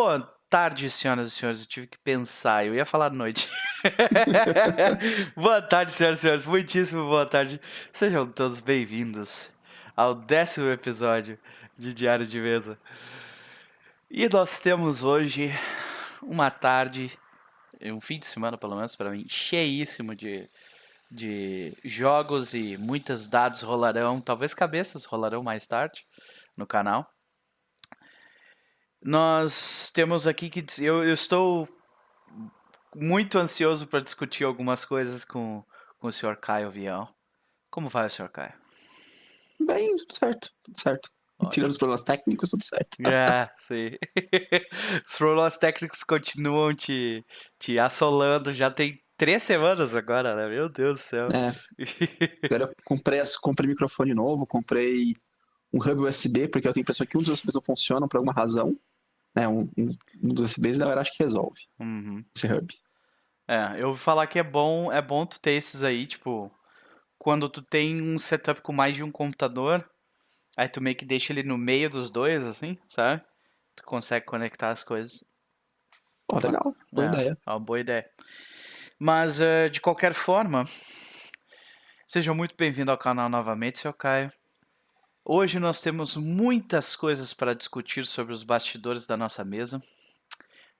Boa tarde, senhoras e senhores. Eu tive que pensar. Eu ia falar noite. boa tarde, senhoras e senhores. Muitíssimo boa tarde. Sejam todos bem-vindos ao décimo episódio de Diário de Mesa. E nós temos hoje uma tarde, um fim de semana pelo menos para mim, cheíssimo de, de jogos e muitos dados rolarão, talvez cabeças rolarão mais tarde no canal. Nós temos aqui que eu, eu estou muito ansioso para discutir algumas coisas com, com o senhor Caio Vião. Como vai o senhor Caio? Bem, tudo certo, tudo certo. Tirando os problemas técnicos, tudo certo. É, sim. os problemas técnicos continuam te, te assolando. Já tem três semanas agora, né? Meu Deus do céu. É. Agora eu comprei, comprei microfone novo, comprei um hub USB, porque eu tenho a impressão que um dos USBs não funciona por alguma razão né, um, um, dos USBs, na verdade, que resolve uhum. esse hub. É, eu ouvi falar que é bom, é bom tu ter esses aí, tipo, quando tu tem um setup com mais de um computador, aí tu meio que deixa ele no meio dos dois, assim, sabe? Tu consegue conectar as coisas. Pô, legal, boa é, ideia. É uma boa ideia. Mas, uh, de qualquer forma, seja muito bem-vindo ao canal novamente, seu Caio. Hoje nós temos muitas coisas para discutir sobre os bastidores da nossa mesa.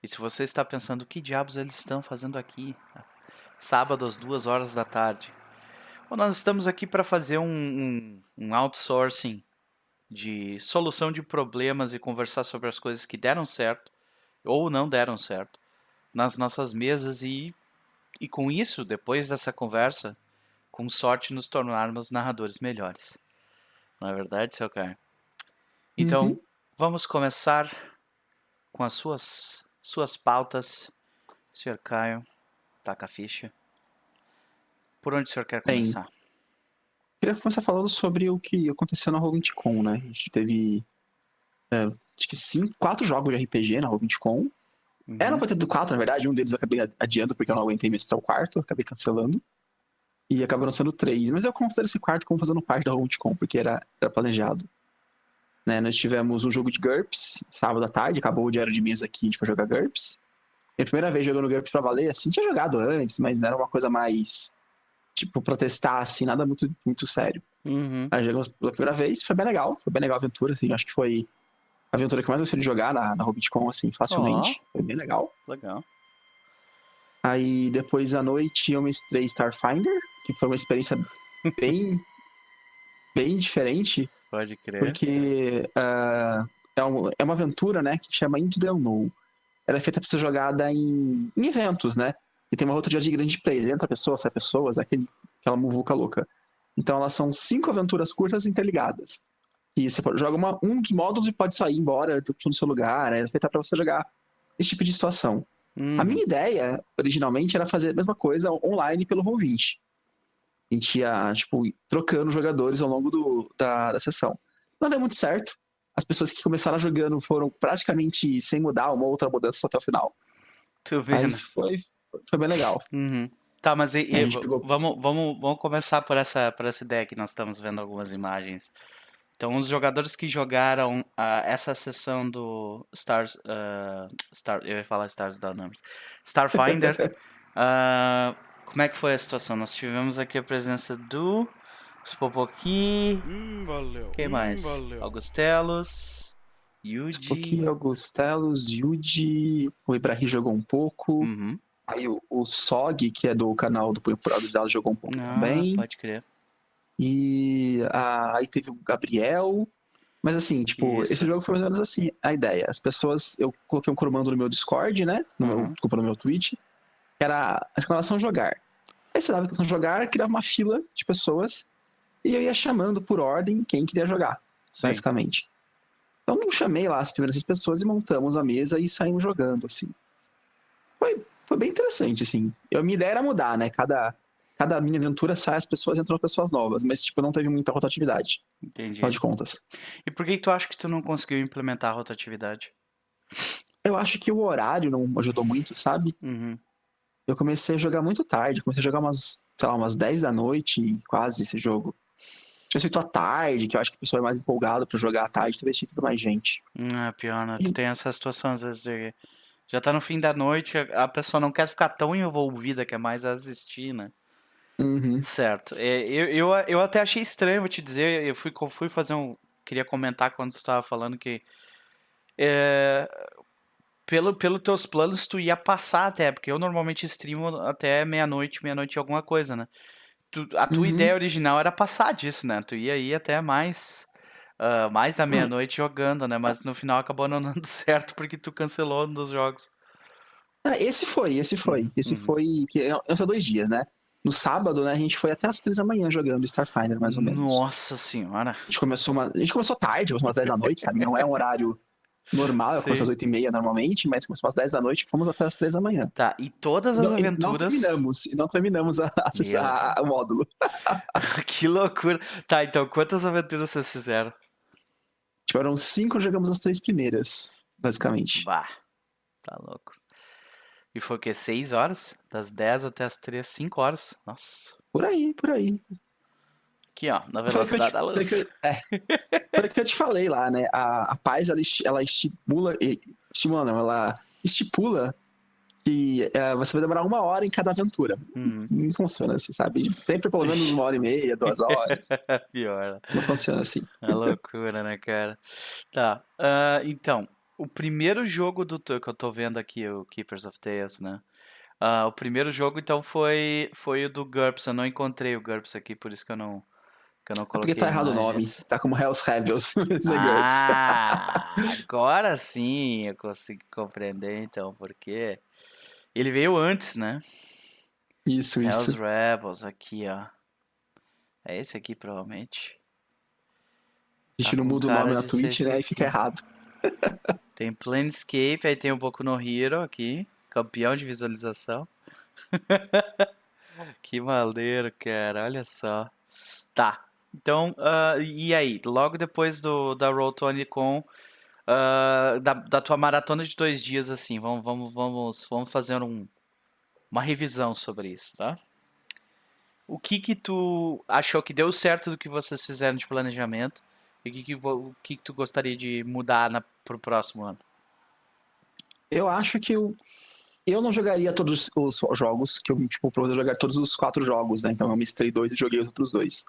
E se você está pensando o que diabos eles estão fazendo aqui, sábado às duas horas da tarde, Bom, nós estamos aqui para fazer um, um, um outsourcing de solução de problemas e conversar sobre as coisas que deram certo ou não deram certo nas nossas mesas e, e com isso, depois dessa conversa, com sorte nos tornarmos narradores melhores. Não é verdade, seu Caio? Então, uhum. vamos começar com as suas, suas pautas. Senhor Caio, taca a ficha. Por onde o senhor quer começar? Bem, queria começar falando sobre o que aconteceu na Roll20Con, né? A gente teve, é, acho que cinco, quatro jogos de RPG na Roll20Con. Uhum. Era pra ter do quatro, na verdade. Um deles eu acabei adiando porque eu não aguentei mestrar o quarto. Acabei cancelando e acabou sendo três. Mas eu considero esse quarto como fazendo parte da Roundcom, porque era, era planejado. Né, nós tivemos um jogo de GURPS, sábado à tarde, acabou o diário de mesa aqui, a gente foi jogar GURPS. Minha primeira vez jogando GURPS pra valer, assim, tinha jogado antes, mas era uma coisa mais, tipo, protestar, assim, nada muito, muito sério. Uhum. Aí jogamos pela primeira vez, foi bem legal, foi bem legal a aventura, assim, acho que foi a aventura que mais gostei de jogar na, na Hobbitcon, assim, facilmente. Oh. Foi bem legal. Legal. Aí depois à noite eu mestrei Starfinder, que foi uma experiência bem, bem diferente. Pode crer. Porque uh, é, um, é, uma aventura, né, que chama Into the Unknown. Ela é feita para ser jogada em, em, eventos, né? E tem uma rotatividade de grande plays. Entra pessoas, sai pessoas, aquele, aquela muvuca louca. Então elas são cinco aventuras curtas interligadas. E você pode, joga uma, um dos módulos e pode sair embora, no seu lugar. É feita para você jogar esse tipo de situação. A minha ideia, originalmente, era fazer a mesma coisa online pelo Roll20 a gente ia, tipo, trocando jogadores ao longo do, da, da sessão. Não deu muito certo. As pessoas que começaram jogando foram praticamente sem mudar, uma outra mudança até o final. Tu vendo. Mas foi, foi bem legal. Uhum. Tá, mas e, e, pegou... vamos, vamos, vamos começar por essa, por essa ideia que nós estamos vendo algumas imagens. Então, os jogadores que jogaram uh, essa sessão do Stars. Uh, Star, eu ia falar Stars da Numbers. Starfinder. uh, Como é que foi a situação? Nós tivemos aqui a presença do Spopoki. Hum, valeu. Quem hum, mais? Valeu. Augustelos. Yuji. Spopoki, Augustelos, Yuji. O Ibrahim jogou um pouco. Uhum. Aí o, o Sog, que é do canal do Punho Purado de Dados, jogou um pouco ah, também. Pode crer. E a, aí teve o Gabriel. Mas assim, tipo, Isso. esse jogo foi mais ou menos assim, a ideia. As pessoas, eu coloquei um comando no meu Discord, né? No meu, Uhum. desculpa, no meu Twitch era a exclamação jogar. Aí você dava a exclamação jogar, criava uma fila de pessoas e eu ia chamando por ordem quem queria jogar, Sim. basicamente. Então eu chamei lá as primeiras pessoas e montamos a mesa e saímos jogando, assim. Foi, foi bem interessante, assim. Eu, a minha ideia era mudar, né? Cada, cada minha aventura sai as pessoas entram pessoas novas, mas tipo, não teve muita rotatividade. Entendi. Afinal de contas. E por que, que tu acha que tu não conseguiu implementar a rotatividade? Eu acho que o horário não ajudou muito, sabe? Uhum eu comecei a jogar muito tarde, comecei a jogar umas, sei lá, umas 10 da noite, quase esse jogo. tivesse feito à tarde, que eu acho que o pessoal é mais empolgado pra jogar à tarde, talvez tinha tido mais gente. É pior, né? Tu tem essa situação, às vezes, de... já tá no fim da noite, a pessoa não quer ficar tão envolvida, quer mais assistir, né? Uhum. Certo. É, eu, eu, eu até achei estranho, vou te dizer, eu fui, fui fazer um. Queria comentar quando tu estava falando que. É, pelo, pelo teus planos, tu ia passar até, porque eu normalmente streamo até meia-noite, meia-noite alguma coisa, né? Tu- a tua Uhum. ideia original era passar disso, né? Tu ia ir até mais. ah, mais da meia-noite jogando, né? Mas no final acabou não dando certo porque tu cancelou um dos jogos. Ah, esse foi, esse foi. Esse Uhum. foi. Que é- são dois dias, né? No sábado, né, a gente foi até as três da manhã jogando Starfinder, mais ou menos. Nossa senhora. A gente começou uma. A gente começou tarde, umas 10 da noite, sabe? Não é um horário normal, eu começo às 8 e meia normalmente, mas começou às 10 da noite e fomos até as 3 da manhã. Tá, e todas as Não, e não aventuras. terminamos, e não terminamos a, acessar a- o módulo. Que loucura. Tá, então quantas aventuras vocês fizeram? Tiveram cinco, jogamos as três primeiras, basicamente. Bah, tá louco. E foi o quê? Seis horas? Das 10 até as 3, 5 horas. Nossa. Por aí, por aí. Aqui, ó, na velocidade te- da luz. é. Foi o que eu te falei lá, né? A, a paz, ela, ela estimula. e- Estimula, não, ela estipula que é, você vai demorar uma hora em cada aventura. Hum, Não funciona assim, sabe? Sempre pelo menos uma hora e meia, duas horas. pior. Não funciona assim. É loucura, né, cara? Tá. ah, então, o primeiro jogo do que eu tô vendo aqui, o Keepers of Tales, né? Ah, o primeiro jogo, então, foi, foi o do GURPS. Eu não encontrei o GURPS aqui, por isso que eu não, que eu não É porque coloquei tá errado o nome. Tá como Hells Rebels. GURPS. Ah, agora sim eu consigo compreender, então, porque ele veio antes, né? Isso, Hells isso. Rebels, aqui, ó. É esse aqui, provavelmente. A gente Tá não muda o nome na Twitch, né? E fica errado. Tem Planescape, aí tem o Boku no Hero aqui, campeão de visualização. Que maneiro, cara, olha só. Tá, então, ah, e aí? Logo depois do, da Roll20 com, ah, da, da tua maratona de dois dias, assim, vamos, vamos, vamos, vamos fazer um, uma revisão sobre isso, tá? O que que tu achou que deu certo do que vocês fizeram de planejamento e o que que, o que que tu gostaria de mudar na, pro próximo ano? Eu acho que eu, eu não jogaria todos os jogos, que eu, tipo, propus jogar todos os quatro jogos, né? Então eu mestrei dois e joguei os outros dois.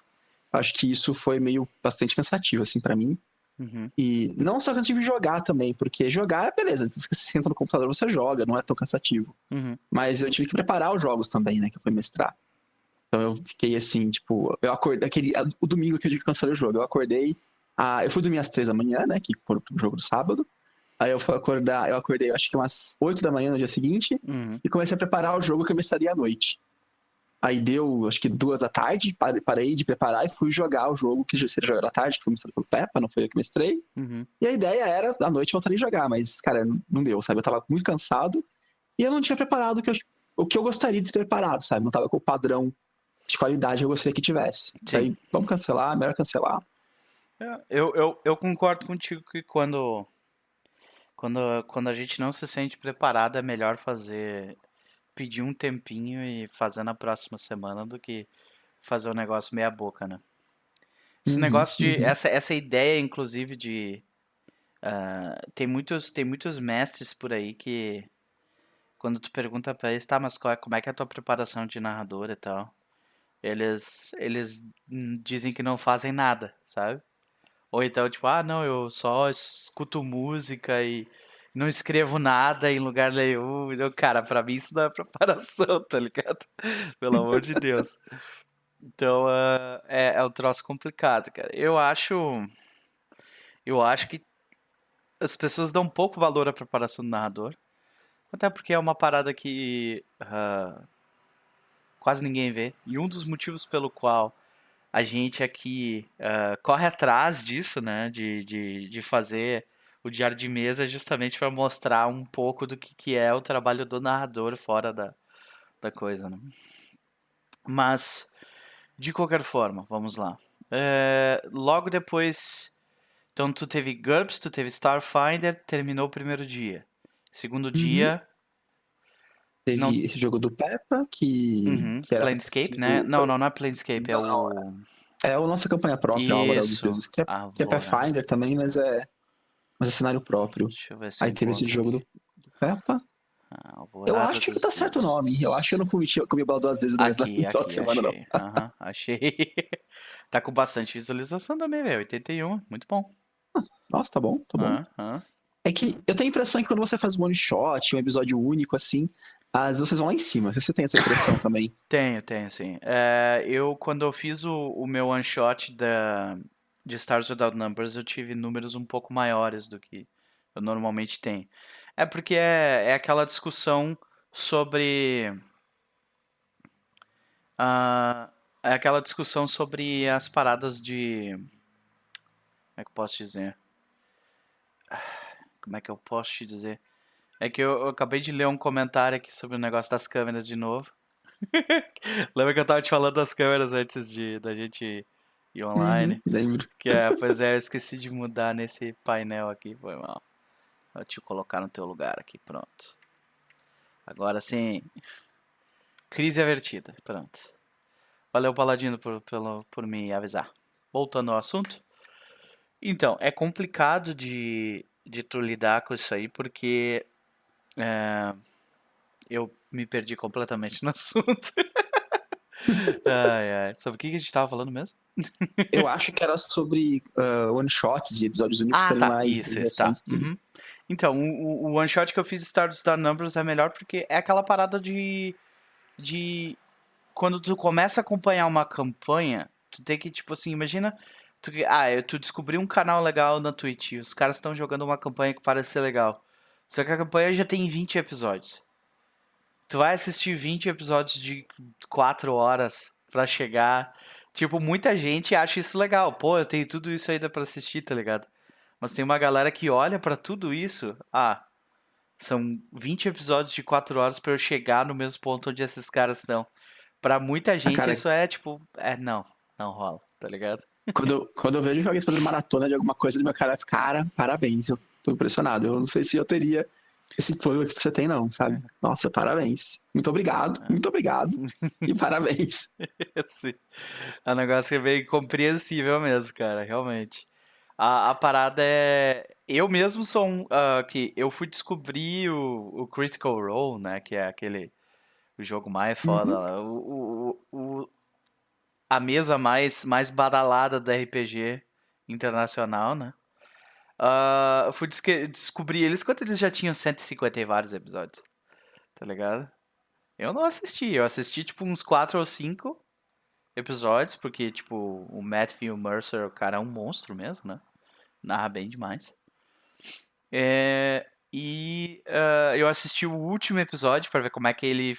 Acho que isso foi meio bastante cansativo, assim, pra mim. Uhum, E não só cansativo de jogar também, porque jogar, beleza, você senta no computador, você joga, não é tão cansativo. uhum, Mas eu tive que preparar os jogos também, né? Que eu fui mestrar. Então eu fiquei assim, tipo, eu acordei, aquele, o domingo que eu digo que cancelei o jogo, eu acordei, ah, eu fui dormir às três da manhã, né? Que foi o jogo do sábado. Aí eu fui acordar, eu acordei, acho que umas 8 da manhã no dia seguinte, uhum. e comecei a preparar o jogo que eu mestraria à noite. Aí deu, acho que duas da tarde, pare- parei de preparar e fui jogar o jogo que seria jogado à tarde, que foi mestrado pelo Peppa, não foi eu que mestrei. Uhum. E a ideia era, à noite, voltar a jogar, mas, cara, não deu, sabe? Eu tava muito cansado e eu não tinha preparado o que eu, o que eu gostaria de ter preparado, sabe? Não tava com o padrão de qualidade que eu gostaria que tivesse. Sim. Aí, vamos cancelar, melhor cancelar. É, Eu, eu, eu concordo contigo que quando, quando, quando a gente não se sente preparado, é melhor fazer, pedir um tempinho e fazer na próxima semana do que fazer o negócio meia boca, né? Esse Uhum, negócio de, uhum. essa, essa ideia, inclusive, de, ah, tem muitos, tem muitos mestres por aí que, quando tu pergunta pra eles, tá, mas qual é, como é que é a tua preparação de narrador e tal? Eles, eles dizem que não fazem nada, sabe? Ou então, tipo, ah, não, eu só escuto música e não escrevo nada em lugar nenhum. Então, cara, pra mim isso não é preparação, tá ligado? Pelo amor de Deus. Então, ah, é, é um troço complicado, cara. Eu acho. Eu acho que as pessoas dão pouco valor à preparação do narrador. Até porque é uma parada que ah, quase ninguém vê. E um dos motivos pelo qual a gente aqui ah, corre atrás disso, né? De, de, de fazer o diário de mesa é justamente para mostrar um pouco do que, que é o trabalho do narrador fora da, da coisa, né? Mas, de qualquer forma, vamos lá. É, logo depois. Então, tu teve GURPS, tu teve Starfinder, terminou o primeiro dia. Segundo dia. Teve Não. esse jogo do Peppa, que, Uhum, que Planescape, parecido- né? Não, não, não é Planescape, é Não, o. É a nossa campanha própria, a Alvorada dos Isso, Deuses, que é, que é. Pathfinder também, mas é, mas é cenário próprio. Deixa eu ver se eu Aí teve esse jogo do, aqui. do Peppa. Ah, Eu acho que tá certo o nome. Eu acho que eu não comi, eu comi bola duas vezes no Aqui, final de aqui, semana, não. achei. Aham, achei. Tá com bastante visualização também, velho. 81, muito bom. Nossa, tá bom, tá bom. Aham. É que eu tenho a impressão que quando você faz um one shot, um episódio único, assim, as vocês vão lá em cima. Você tem essa impressão também. Tenho, tenho, sim. É, eu, quando eu fiz o, o meu one shot da, de Stars Without Numbers, eu tive números um pouco maiores do que eu normalmente tenho. É porque é, é aquela discussão sobre. ah, é aquela discussão sobre as paradas de. Como é que eu posso dizer? Como é que eu posso te dizer? É que eu, eu acabei de ler um comentário aqui sobre o negócio das câmeras de novo. Lembra que eu tava te falando das câmeras antes de da gente online? Uhum, lembro. Que é, pois é, eu esqueci de mudar nesse painel aqui, foi mal. Vou te colocar no teu lugar aqui, pronto. Agora sim. Crise avertida, pronto. Valeu, Paladino, por, pelo, por me avisar. Voltando ao assunto. Então, é complicado de, de tu lidar com isso aí, porque é, eu me perdi completamente no assunto. Ai, ai. Sobre o que a gente tava falando mesmo? Eu acho que era sobre ah, one shots e episódios únicos Ah, tá. mais Isso, tá. Uhum. Então, o, o one shot que eu fiz de Star Star Numbers é melhor porque é aquela parada de. de. Quando tu começa a acompanhar uma campanha, tu tem que, tipo assim, imagina. Tu, ah, tu descobriu um canal legal na Twitch e os caras estão jogando uma campanha que parece ser legal. Só que a campanha já tem 20 episódios. Tu vai assistir 20 episódios de 4 horas pra chegar. Tipo, muita gente acha isso legal. Pô, eu tenho tudo isso ainda pra assistir, tá ligado? Mas tem uma galera que olha pra tudo isso. Ah, são 20 episódios de 4 horas pra eu chegar no mesmo ponto onde esses caras estão. Pra muita gente cara- isso é tipo, é não, não rola, tá ligado? Quando, eu- quando eu vejo alguém fazendo maratona de alguma coisa, meu cara fica, cara, parabéns, eu tô impressionado. Eu não sei se eu teria esse fôlego que você tem, não, sabe? Nossa, parabéns. Muito obrigado, muito obrigado. E parabéns. Sim. É um negócio que é bem compreensível mesmo, cara, realmente. A, a parada é. Eu mesmo sou um. ah, que eu fui descobrir o, o Critical Role, né? Que é aquele. O jogo mais foda lá. O, o, o- a mesa mais, mais badalada da RPG internacional, né? Ah, eu fui descobrir eles quando eles já tinham 150 e vários episódios. Tá ligado? Eu não assisti, eu assisti tipo uns 4 ou 5 episódios, porque, tipo, o Matthew Mercer, o cara é um monstro mesmo, né? Narra bem demais. É, e ah, eu assisti o último episódio pra ver como é que ele.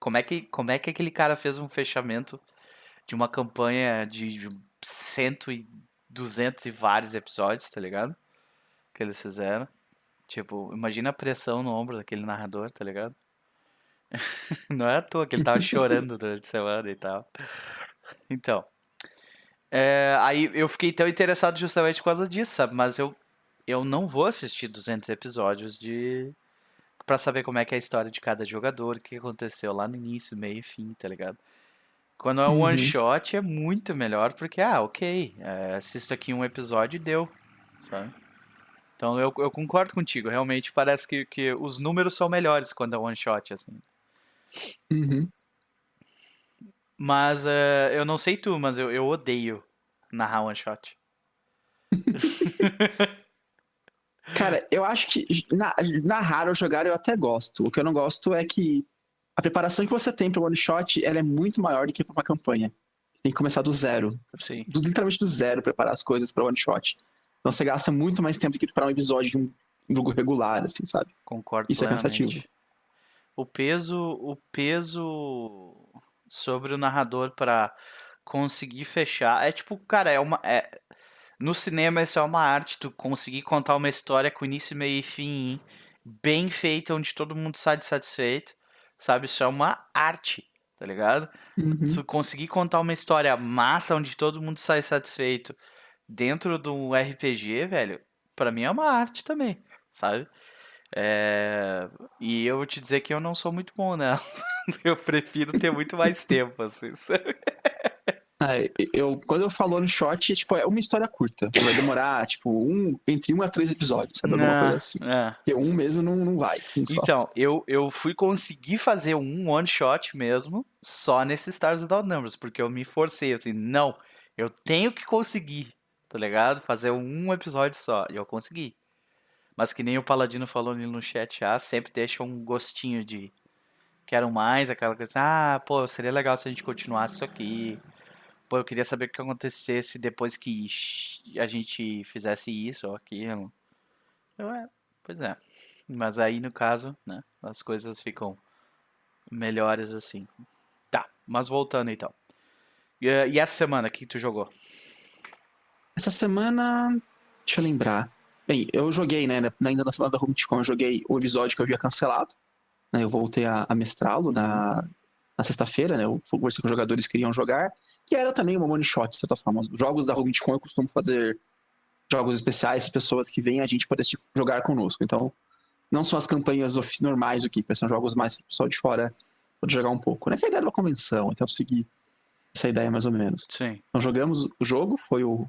Como é que, como é que aquele cara fez um fechamento de uma campanha de cento e duzentos e vários episódios, tá ligado? Que eles fizeram. Tipo, imagina a pressão no ombro daquele narrador, tá ligado? Não é à toa que ele tava chorando durante a semana e tal. Então. é, aí eu fiquei tão interessado justamente por causa disso, sabe? Mas eu, eu não vou assistir 200 episódios de. Pra saber como é que é a história de cada jogador, o que aconteceu lá no início, meio e fim, tá ligado? Quando é um Uhum. one shot é muito melhor, porque, ah, ok, é, assisto aqui um episódio e deu, sabe? Então eu, eu concordo contigo, realmente parece que, que os números são melhores quando é one shot, assim. Uhum. Mas eh, eu não sei tu, mas eu, eu odeio narrar one shot. Cara, eu acho que na- narrar ou jogar eu até gosto. O que eu não gosto é que a preparação que você tem para one shot ela é muito maior do que para uma campanha. Você tem que começar do zero. Sim. Do, literalmente do zero preparar as coisas para one shot. Então você gasta muito mais tempo do que preparar um episódio de um jogo regular, assim, sabe? Concordo Isso é plenamente. cansativo. O peso, o peso sobre o narrador pra conseguir fechar é tipo, cara, é uma é no cinema isso é uma arte, tu conseguir contar uma história com início, meio e fim, bem feita, onde todo mundo sai satisfeito, sabe? Isso é uma arte, tá ligado? Uhum. Tu conseguir contar uma história massa onde todo mundo sai satisfeito dentro do RPG, velho, pra mim é uma arte também, sabe? É, E eu vou te dizer que eu não sou muito bom nela. Eu prefiro ter muito mais tempo, assim, sabe? É, eu, quando eu falo one shot, tipo, é uma história curta. Vai demorar, tipo, um, entre um a três episódios, sabe? Alguma Ah, coisa assim. é. Porque um mesmo não, não vai. um. Então, eu, eu fui conseguir fazer um one shot mesmo só nesse Stars Without Numbers, porque eu me forcei assim, não, eu tenho que conseguir, tá ligado? Fazer um episódio só, e eu consegui. Mas que nem o Paladino falou ali no chat, ah, sempre deixa um gostinho de quero mais, aquela coisa, ah, pô, seria legal se a gente continuasse isso aqui. Pô, eu queria saber o que acontecesse depois que a gente fizesse isso ou aquilo. Eu, é, pois é. Mas aí, no caso, né, as coisas ficam melhores assim. Tá, mas voltando então. E, e essa semana, o que tu jogou? Essa semana, deixa eu lembrar. Bem, eu joguei, né, ainda na semana da HomeCon, eu joguei o episódio que eu havia cancelado. né, eu voltei a, a mestrá-lo na, na sexta-feira, né? Eu conversei com os jogadores que queriam jogar, que era também uma one shot, de certa forma. Os jogos da HomeCon eu costumo fazer jogos especiais, pessoas que vêm a gente para jogar conosco. Então, não são as campanhas normais do Keeper, são jogos mais que o pessoal de fora pode jogar um pouco, né? Que é a ideia de uma convenção, então eu segui essa ideia mais ou menos. Sim. Então jogamos o jogo, foi o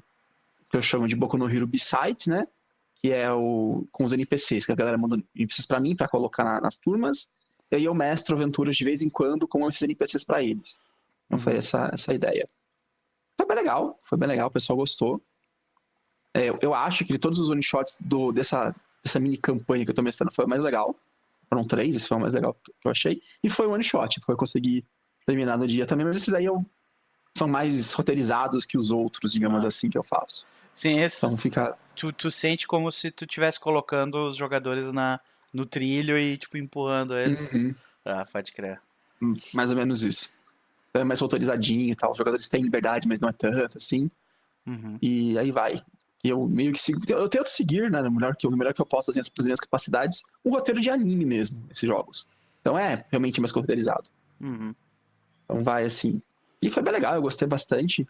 que eu chamo de Boku no Hero B-Sides, né? Que é o com os NPCs, que a galera manda NPCs pra mim pra colocar na- nas turmas, e aí eu mestro aventuras de vez em quando com esses NPCs pra eles. Então foi Uhum. essa, essa ideia. Foi bem legal, foi bem legal, o pessoal gostou. É, eu- acho que todos os one shots do, dessa, dessa mini campanha que eu tô mestrando foi o mais legal. Foram três, esse foi o mais legal que eu achei. E foi one shot, foi conseguir terminar no dia também, mas esses aí eu, são mais roteirizados que os outros, digamos Ah. assim, que eu faço. Sim, esse, Então fica. tu, tu sente como se tu estivesse colocando os jogadores na, no trilho e, tipo, empurrando eles. Uhum, Ah, pode crer. mais ou menos isso. Então é mais roteirizadinho e tal. Os jogadores têm liberdade, mas não é tanto, assim. Uhum. E aí vai. E eu meio que sigo. Eu tento seguir, né? O melhor que eu, o melhor que eu posso, assim, as minhas capacidades, um roteiro de anime mesmo, esses jogos. Então é realmente mais roteirizado. Uhum. Então vai assim. E foi bem legal, eu gostei bastante.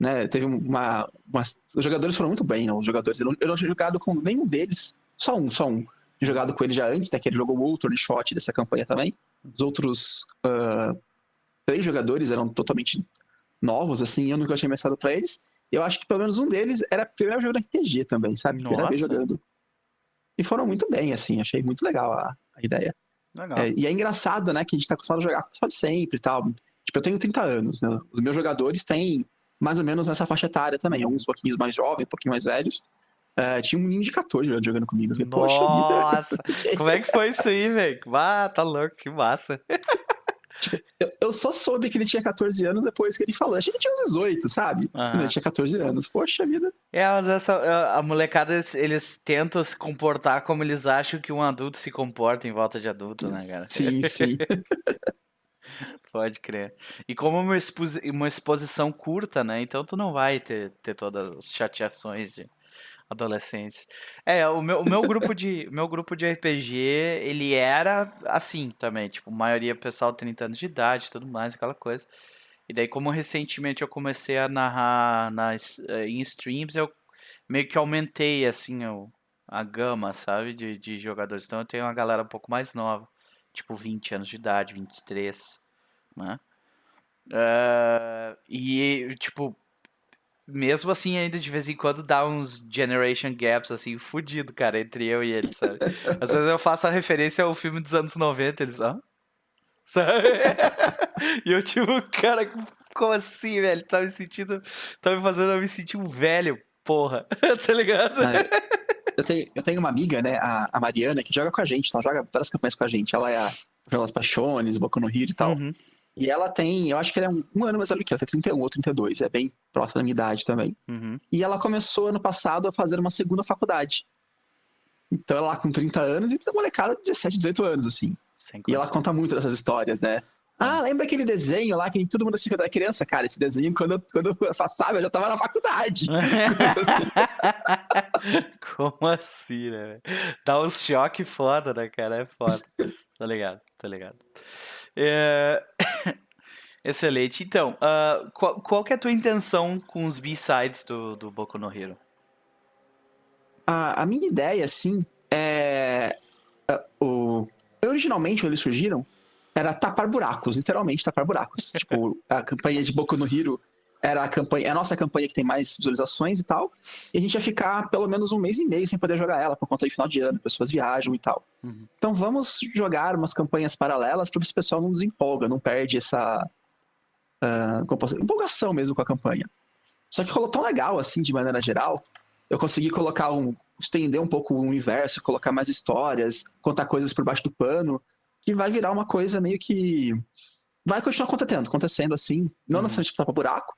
Né? Teve uma, umas- Os jogadores foram muito bem, né? Os jogadores. Eu não, eu não tinha jogado com nenhum deles. Só um, só um. Jogado com ele já antes, né? Que ele jogou o outro shot dessa campanha também. Os outros ah, três jogadores eram totalmente novos, assim, eu nunca tinha mestrado pra eles. Eu acho que pelo menos um deles era o primeiro jogo RPG também, sabe? Primeira vez Nossa. jogando. E foram muito bem, assim, achei muito legal a, a ideia. Legal. É, e é engraçado, né, que a gente tá acostumado a jogar pessoal de sempre e tal. Tipo, eu tenho 30 anos, né? Os meus jogadores têm mais ou menos nessa faixa etária também. Alguns pouquinhos mais jovens, um pouquinho mais velhos. É, tinha um menino de 14 jogando comigo. Falei, Nossa, como é que foi isso aí, velho? Ah, tá louco, que massa. Eu, eu só soube que ele tinha 14 anos depois que ele falou. Achei que ele tinha uns 18, sabe? Aham. Ele tinha 14 anos. Poxa vida. É, mas essa, a- a molecada, eles, eles tentam se comportar como eles acham que um adulto se comporta em volta de adulto, né, cara? Sim, sim. Pode crer. E como uma, exposi- uma exposição curta, né? Então tu não vai ter, ter todas as chateações de adolescentes. É, o meu, o meu grupo de, meu grupo de RPG, ele era assim também, tipo, maioria pessoal 30 anos de idade tudo mais, aquela coisa. E daí, como recentemente eu comecei a narrar nas, eh, em streams, eu meio que aumentei, assim, o, a gama, sabe, de, de jogadores. Então eu tenho uma galera um pouco mais nova, tipo 20 anos de idade, 23, né? Eh, e, tipo, mesmo assim, ainda de vez em quando dá uns generation gaps, assim, fudido, cara, entre eu e eles, sabe? Às vezes eu faço a referência ao filme dos anos 90, eles, hã? Sabe? E eu, tipo, cara, como assim, velho? Tá me sentindo. Tá me fazendo eu me sentir um velho, porra. tá ligado? Eu tenho, eu tenho uma amiga, né, a, a Mariana, que joga com a gente, ela joga várias campanhas com a gente. Ela é a Joga as Paixões, Boku no Hero e tal. Uhum. E ela tem, eu acho que ela é um, um ano mais velho que ela, tem 31 ou 32, é bem próxima da minha idade também. Uhum. E ela começou ano passado a fazer uma segunda faculdade. Então ela lá com 30 anos e uma molecada de 17, 18 anos, assim. E ela conta muito dessas histórias, né? Ah, lembra aquele desenho lá que todo mundo assistia quando era criança? Cara, esse desenho, quando eu, quando eu passava, eu já tava na faculdade. Assim. Como assim, né? Dá uns choque foda, né, cara? É foda. Tá ligado, tá ligado. É, Excelente. Então, ah, qual, qual é a tua intenção com os B-sides do, do Boku no Hero? A, a minha ideia, assim, é. O... Originalmente, quando eles surgiram, era tapar buracos, literalmente tapar buracos. tipo, a campanha de Boku no Hero era a campanha, é a nossa campanha que tem mais visualizações e tal. E a gente ia ficar pelo menos um mês e meio sem poder jogar ela, por conta de final de ano, pessoas viajam e tal. Uhum. Então vamos jogar umas campanhas paralelas para ver se o pessoal não desempolga, não perde essa dizer, empolgação mesmo com a campanha. Só que rolou tão legal, assim, de maneira geral, eu consegui colocar um. estender um pouco o universo, colocar mais histórias, contar coisas por baixo do pano, que vai virar uma coisa meio que. Vai continuar acontecendo, acontecendo assim, não Uhum. necessariamente tapar buraco,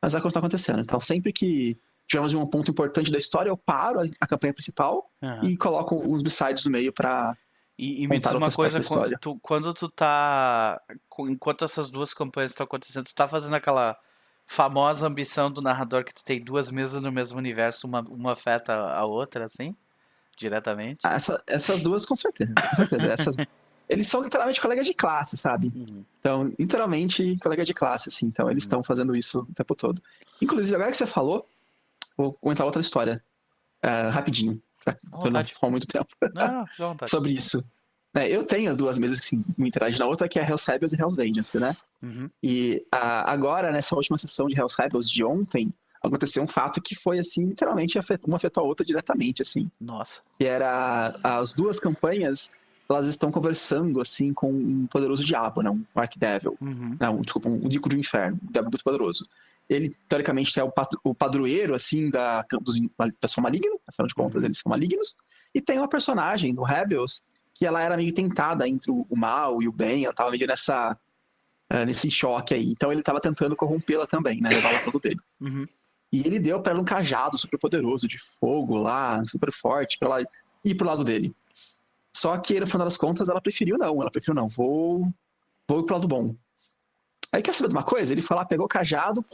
mas vai continuar acontecendo. Então, sempre que tivermos um ponto importante da história, eu paro a, campanha principal Aham. e coloco uns b-sides no meio pra. E, e me diz uma coisa, quando tu, quando tu tá. Enquanto essas duas campanhas estão acontecendo, tu tá fazendo aquela famosa ambição do narrador que tu tem duas mesas no mesmo universo, uma, uma afeta a outra, assim? Diretamente? Ah, essa- essas duas, com certeza. Com certeza. Essas, eles são literalmente colegas de classe, sabe? Uhum. Então, literalmente, colega de classe, assim. Então, eles Uhum. estão fazendo isso o tempo todo. Inclusive, agora que você falou, vou comentar outra história. é, rapidinho. Pra, pra não ficar muito tempo. Não, não, vontade. sobre isso. É, eu tenho duas mesas que se interagem na outra, que é Hell's Rebels e Hell's Vengeance, né? Uhum. E ah, agora, nessa última sessão de Hell's Rebels de ontem, aconteceu um fato que foi, assim, literalmente uma afetou a outra diretamente, assim. Nossa. Que era as duas campanhas, elas estão conversando, assim, com um poderoso diabo, né? Um Archdevil. Uhum. Não, desculpa, um Dico do Inferno, um diabo muito poderoso. Ele, teoricamente, é o, o padroeiro, assim, da dos, da pessoa maligna, afinal de contas, Uhum. eles são malignos. E tem uma personagem do Rebels que ela era meio tentada entre o mal e o bem, ela tava meio nessa, eh, nesse choque aí. Então ele tava tentando corrompê-la também, né? Pro lado dele. Uhum. E ele deu pra ela um cajado super poderoso, de fogo lá, super forte, pra ela ir pro lado dele. Só que, no final das contas, ela preferiu não. Ela preferiu não, vou, vou pro lado bom. Aí quer saber de uma coisa? Ele foi lá, pegou o cajado,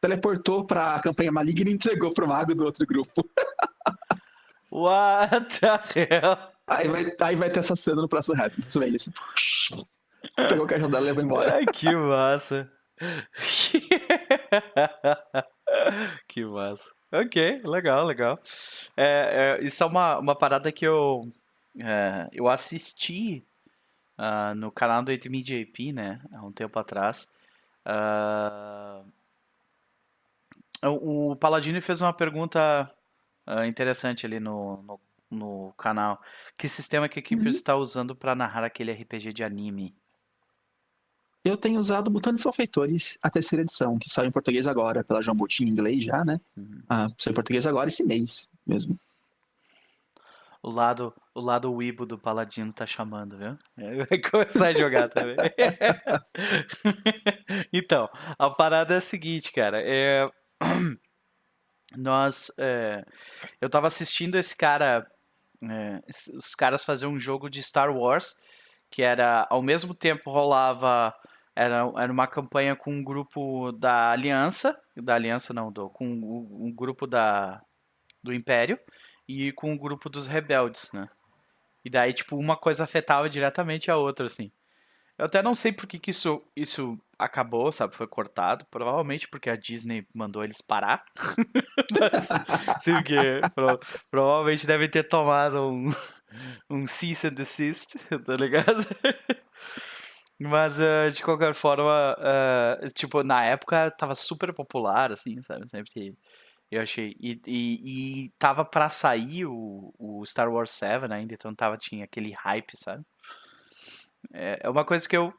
teleportou pra campanha maligna e entregou pro mago do outro grupo. What the hell? Aí vai, aí vai ter essa cena no próximo rap. Isso vem, ele assim, pegou o cajado dela e levou embora. Ai, que massa. que massa. Ok, legal, legal. É, é, isso é uma, uma parada que eu, é, eu assisti ah, no canal do 8MJP, né? Há um tempo atrás. Ah, o, o Paladino fez uma pergunta ah, interessante ali no, no, no canal. Que sistema que a equipe Uhum. está usando para narrar aquele RPG de anime? Eu tenho usado Mutantes Salfeitores, a terceira edição, que saiu em português agora, pela Jambuti em inglês já, né? Uhum. Ah, saiu em português agora esse mês mesmo. O lado, o lado Weibo do Paladino tá chamando, viu? Vai começar a jogar também. Então, a parada é a seguinte, cara. É... Nós. é, Eu tava assistindo esse cara. é, Os caras fazer um jogo de Star Wars. Que era. Ao mesmo tempo rolava. Era, era uma campanha com um grupo da Aliança. Da Aliança não, do, com um, um grupo da, do Império e com o grupo dos rebeldes, né? E daí, tipo, uma coisa afetava diretamente a outra, assim. Eu até não sei por que, que isso, isso acabou, sabe? Foi cortado. Provavelmente porque a Disney mandou eles parar. Sim, porque pro- provavelmente devem ter tomado um, um cease and desist, tá ligado? Mas, eh, de qualquer forma, eh, tipo, na época tava super popular, assim, sabe? Sempre eu achei. E, e, e tava pra sair o, o Star Wars 7 ainda, então tava, tinha aquele hype, sabe? É, é uma coisa que eu.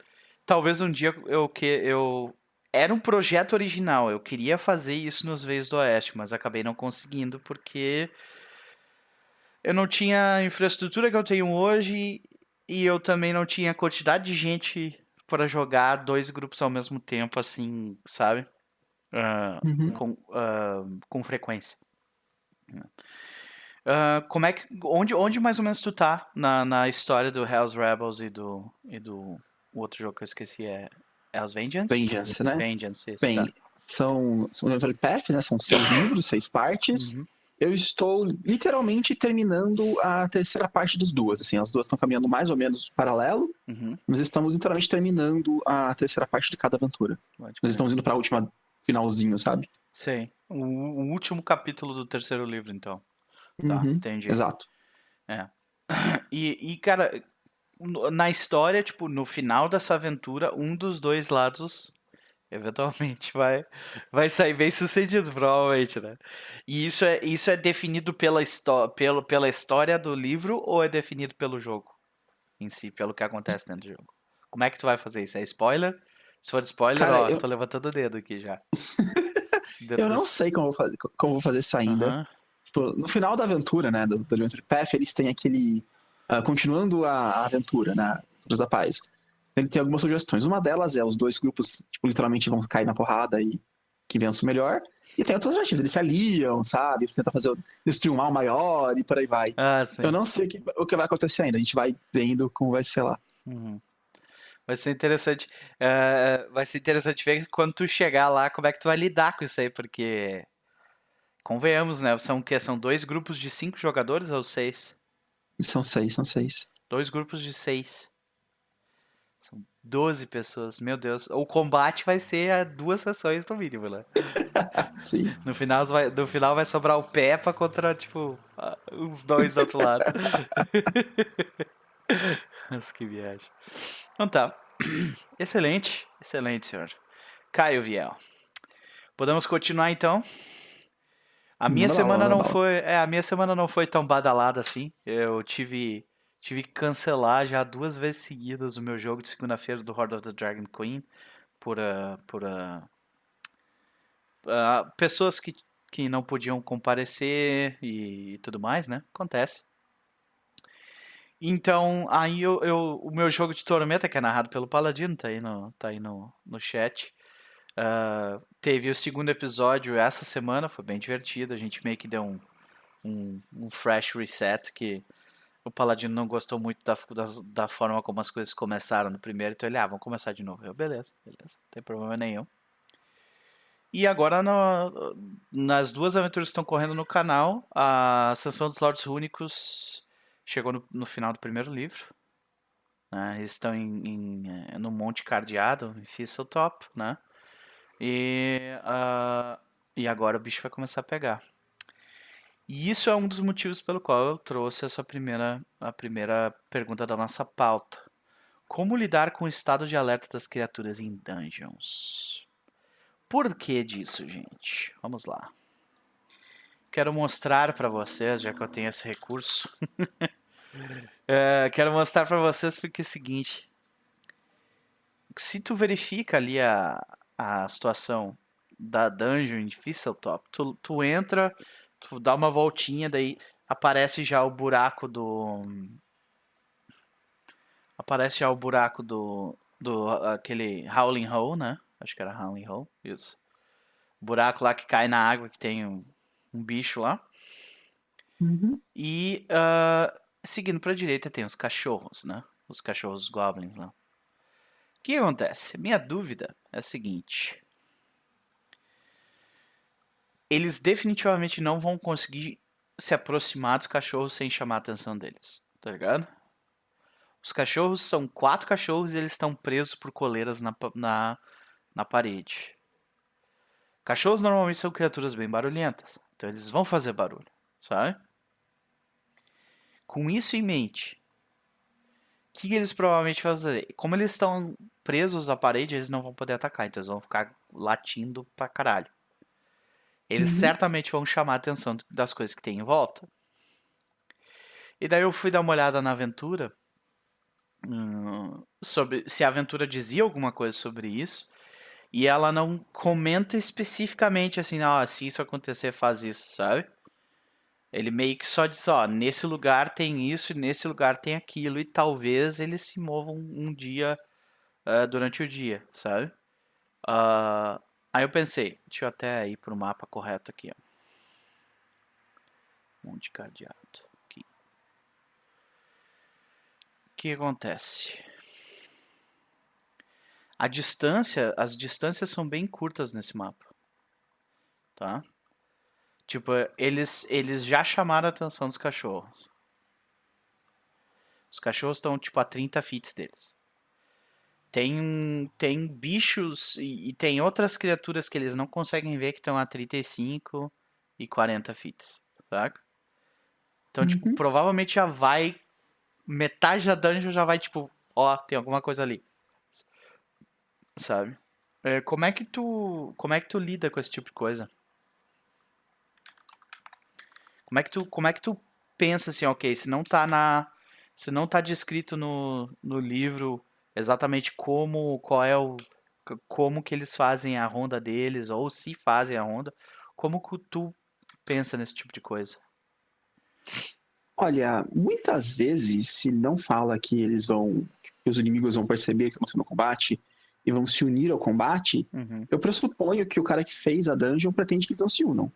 Talvez um dia eu que eu. Era um projeto original, eu queria fazer isso nos Veios do Oeste, mas acabei não conseguindo porque eu não tinha a infraestrutura que eu tenho hoje e eu também não tinha a quantidade de gente para jogar dois grupos ao mesmo tempo, assim, sabe? Uhum. com, ah, com frequência. Ah, como é que, onde, onde mais ou menos tu tá na, na história do Hell's Rebels e do, e do o outro jogo que eu esqueci é Hell's Vengeance? Vengeance, né? Vengeance, isso, Bem, tá. são, são path, né? São seis livros, seis partes. Uhum. Eu estou literalmente terminando a terceira parte das duas. Assim, as duas estão caminhando mais ou menos paralelo, Uhum. mas estamos literalmente terminando a terceira parte de cada aventura. Pode Nós estamos indo para a última finalzinho, sabe? Sei. O, o último capítulo do terceiro livro, então. Tá, Uhum, entendi. Exato. E, e, cara, na história, tipo, no final dessa aventura, um dos dois lados Eventualmente vai, vai sair bem sucedido, provavelmente, né? E isso é, isso é definido pela, pelo, pela história do livro ou é definido pelo jogo em si, pelo que acontece dentro do jogo? Como é que tu vai fazer isso? É spoiler? Se for spoiler, Cara, ó, eu tô levantando o dedo aqui já. eu não sei como vou fazer, como vou fazer isso ainda. Uhum. Tipo, no final da aventura, né, do, do Adventure Path, eles têm aquele... Uh, continuando a, aventura, né, Cruz da Paz ele tem algumas sugestões. Uma delas é os dois grupos, tipo, literalmente vão cair na porrada e que vença o melhor. E tem outras alternativas, eles se aliam, sabe? Tentam fazer, destruir um mal maior e por aí vai. Ah, Eu não sei o que, o que vai acontecer ainda, a gente vai vendo como vai ser lá. Uhum. Vai ser interessante. Uh, vai ser interessante ver quando tu chegar lá, como é que tu vai lidar com isso aí, porque. Convenhamos, né? São que São dois grupos de cinco jogadores ou seis? São seis, são seis. Dois grupos de seis. São 12 pessoas, meu Deus. O combate vai ser a duas sessões no mínimo, né? Sim. No final, vai, no final vai sobrar o Peppa contra, tipo, os dois do outro lado. Nossa, que viagem. Então tá. Excelente, excelente, senhor. Caio Viel. Podemos continuar então? A minha não, semana não, não, foi, é, a minha semana não foi tão badalada assim. Eu tive Tive que cancelar já duas vezes seguidas o meu jogo de segunda-feira do Horde of the Dragon Queen por, uh, por uh, uh, pessoas que, que não podiam comparecer e, e, tudo mais, né? Acontece. Então, aí eu, eu, o meu jogo de Tormenta, que é narrado pelo Paladino, tá aí no, tá aí no, no chat. Uh, teve o segundo episódio essa semana, foi bem divertido. A gente meio que deu um, um, um fresh reset que o Paladino não gostou muito da, da, da, forma como as coisas começaram no primeiro, então ele, ah, vamos começar de novo. Eu, beleza, beleza, não tem problema nenhum. E agora, no, nas duas aventuras que estão correndo no canal, a Ascensão dos Lordes Únicos chegou no, no final do primeiro livro. Né? Eles estão em, em, eh, no Monte Cardeado, em Fisseltop, né? E, uh, e agora o bicho vai começar a pegar. E isso é um dos motivos pelo qual eu trouxe essa primeira, a primeira pergunta da nossa pauta. Como lidar com o estado de alerta das criaturas em dungeons? Por que disso, gente? Vamos lá. Quero mostrar para vocês, já que eu tenho esse recurso. é, quero mostrar para vocês porque é o seguinte. Se tu verifica ali a, a situação da dungeon em Fisseltop, tu, tu entra tu dá uma voltinha, daí aparece já o buraco do. Aparece já o buraco do. do aquele Howling Hole, né? Acho que era Howling Hole, isso. O buraco lá que cai na água, que tem um, um bicho lá. Uhum. E uh, seguindo pra direita tem os cachorros, né? Os cachorros goblins lá. O que acontece? Minha dúvida é a seguinte eles definitivamente não vão conseguir se aproximar dos cachorros sem chamar a atenção deles, tá ligado? Os cachorros são quatro cachorros e eles estão presos por coleiras na, na, na parede. Cachorros normalmente são criaturas bem barulhentas, então eles vão fazer barulho, sabe? Com isso em mente, o que, eles provavelmente vão fazer? Como eles estão presos à parede, eles não vão poder atacar, então eles vão ficar latindo pra caralho. Eles uhum. certamente vão chamar a atenção das coisas que tem em volta. E daí eu fui dar uma olhada na aventura hum, sobre se a aventura dizia alguma coisa sobre isso. E ela não comenta especificamente assim, ah, se isso acontecer, faz isso, sabe? Ele meio que só diz, ó, nesse lugar tem isso, nesse lugar tem aquilo, e talvez eles se movam um dia uh, durante o dia, sabe? Uh, Aí eu pensei, deixa eu até ir pro mapa correto aqui, ó. Monte Cardeado. Aqui. O que acontece? A distância, as distâncias são bem curtas nesse mapa. Tá? Tipo, eles, eles já chamaram a atenção dos cachorros. Os cachorros estão, tipo, a 30 feet deles. Tem, tem bichos e, e, tem outras criaturas que eles não conseguem ver que estão a 35 e 40 fits, saca? Então, tipo, uhum. tipo, provavelmente já vai. Metade da dungeon já vai, tipo, ó, tem alguma coisa ali. Sabe? É, como é que tu, como é que tu lida com esse tipo de coisa? Como é que tu, como é que tu pensa assim, ok, se não tá na, se não tá descrito no, no livro exatamente como, qual é o, como que eles fazem a ronda deles ou se fazem a ronda, como que tu pensa nesse tipo de coisa? Olha, muitas vezes se não fala que eles vão, que os inimigos vão perceber que estão sendo combate e vão se unir ao combate, Uhum. eu pressuponho que o cara que fez a dungeon pretende que eles não se unam.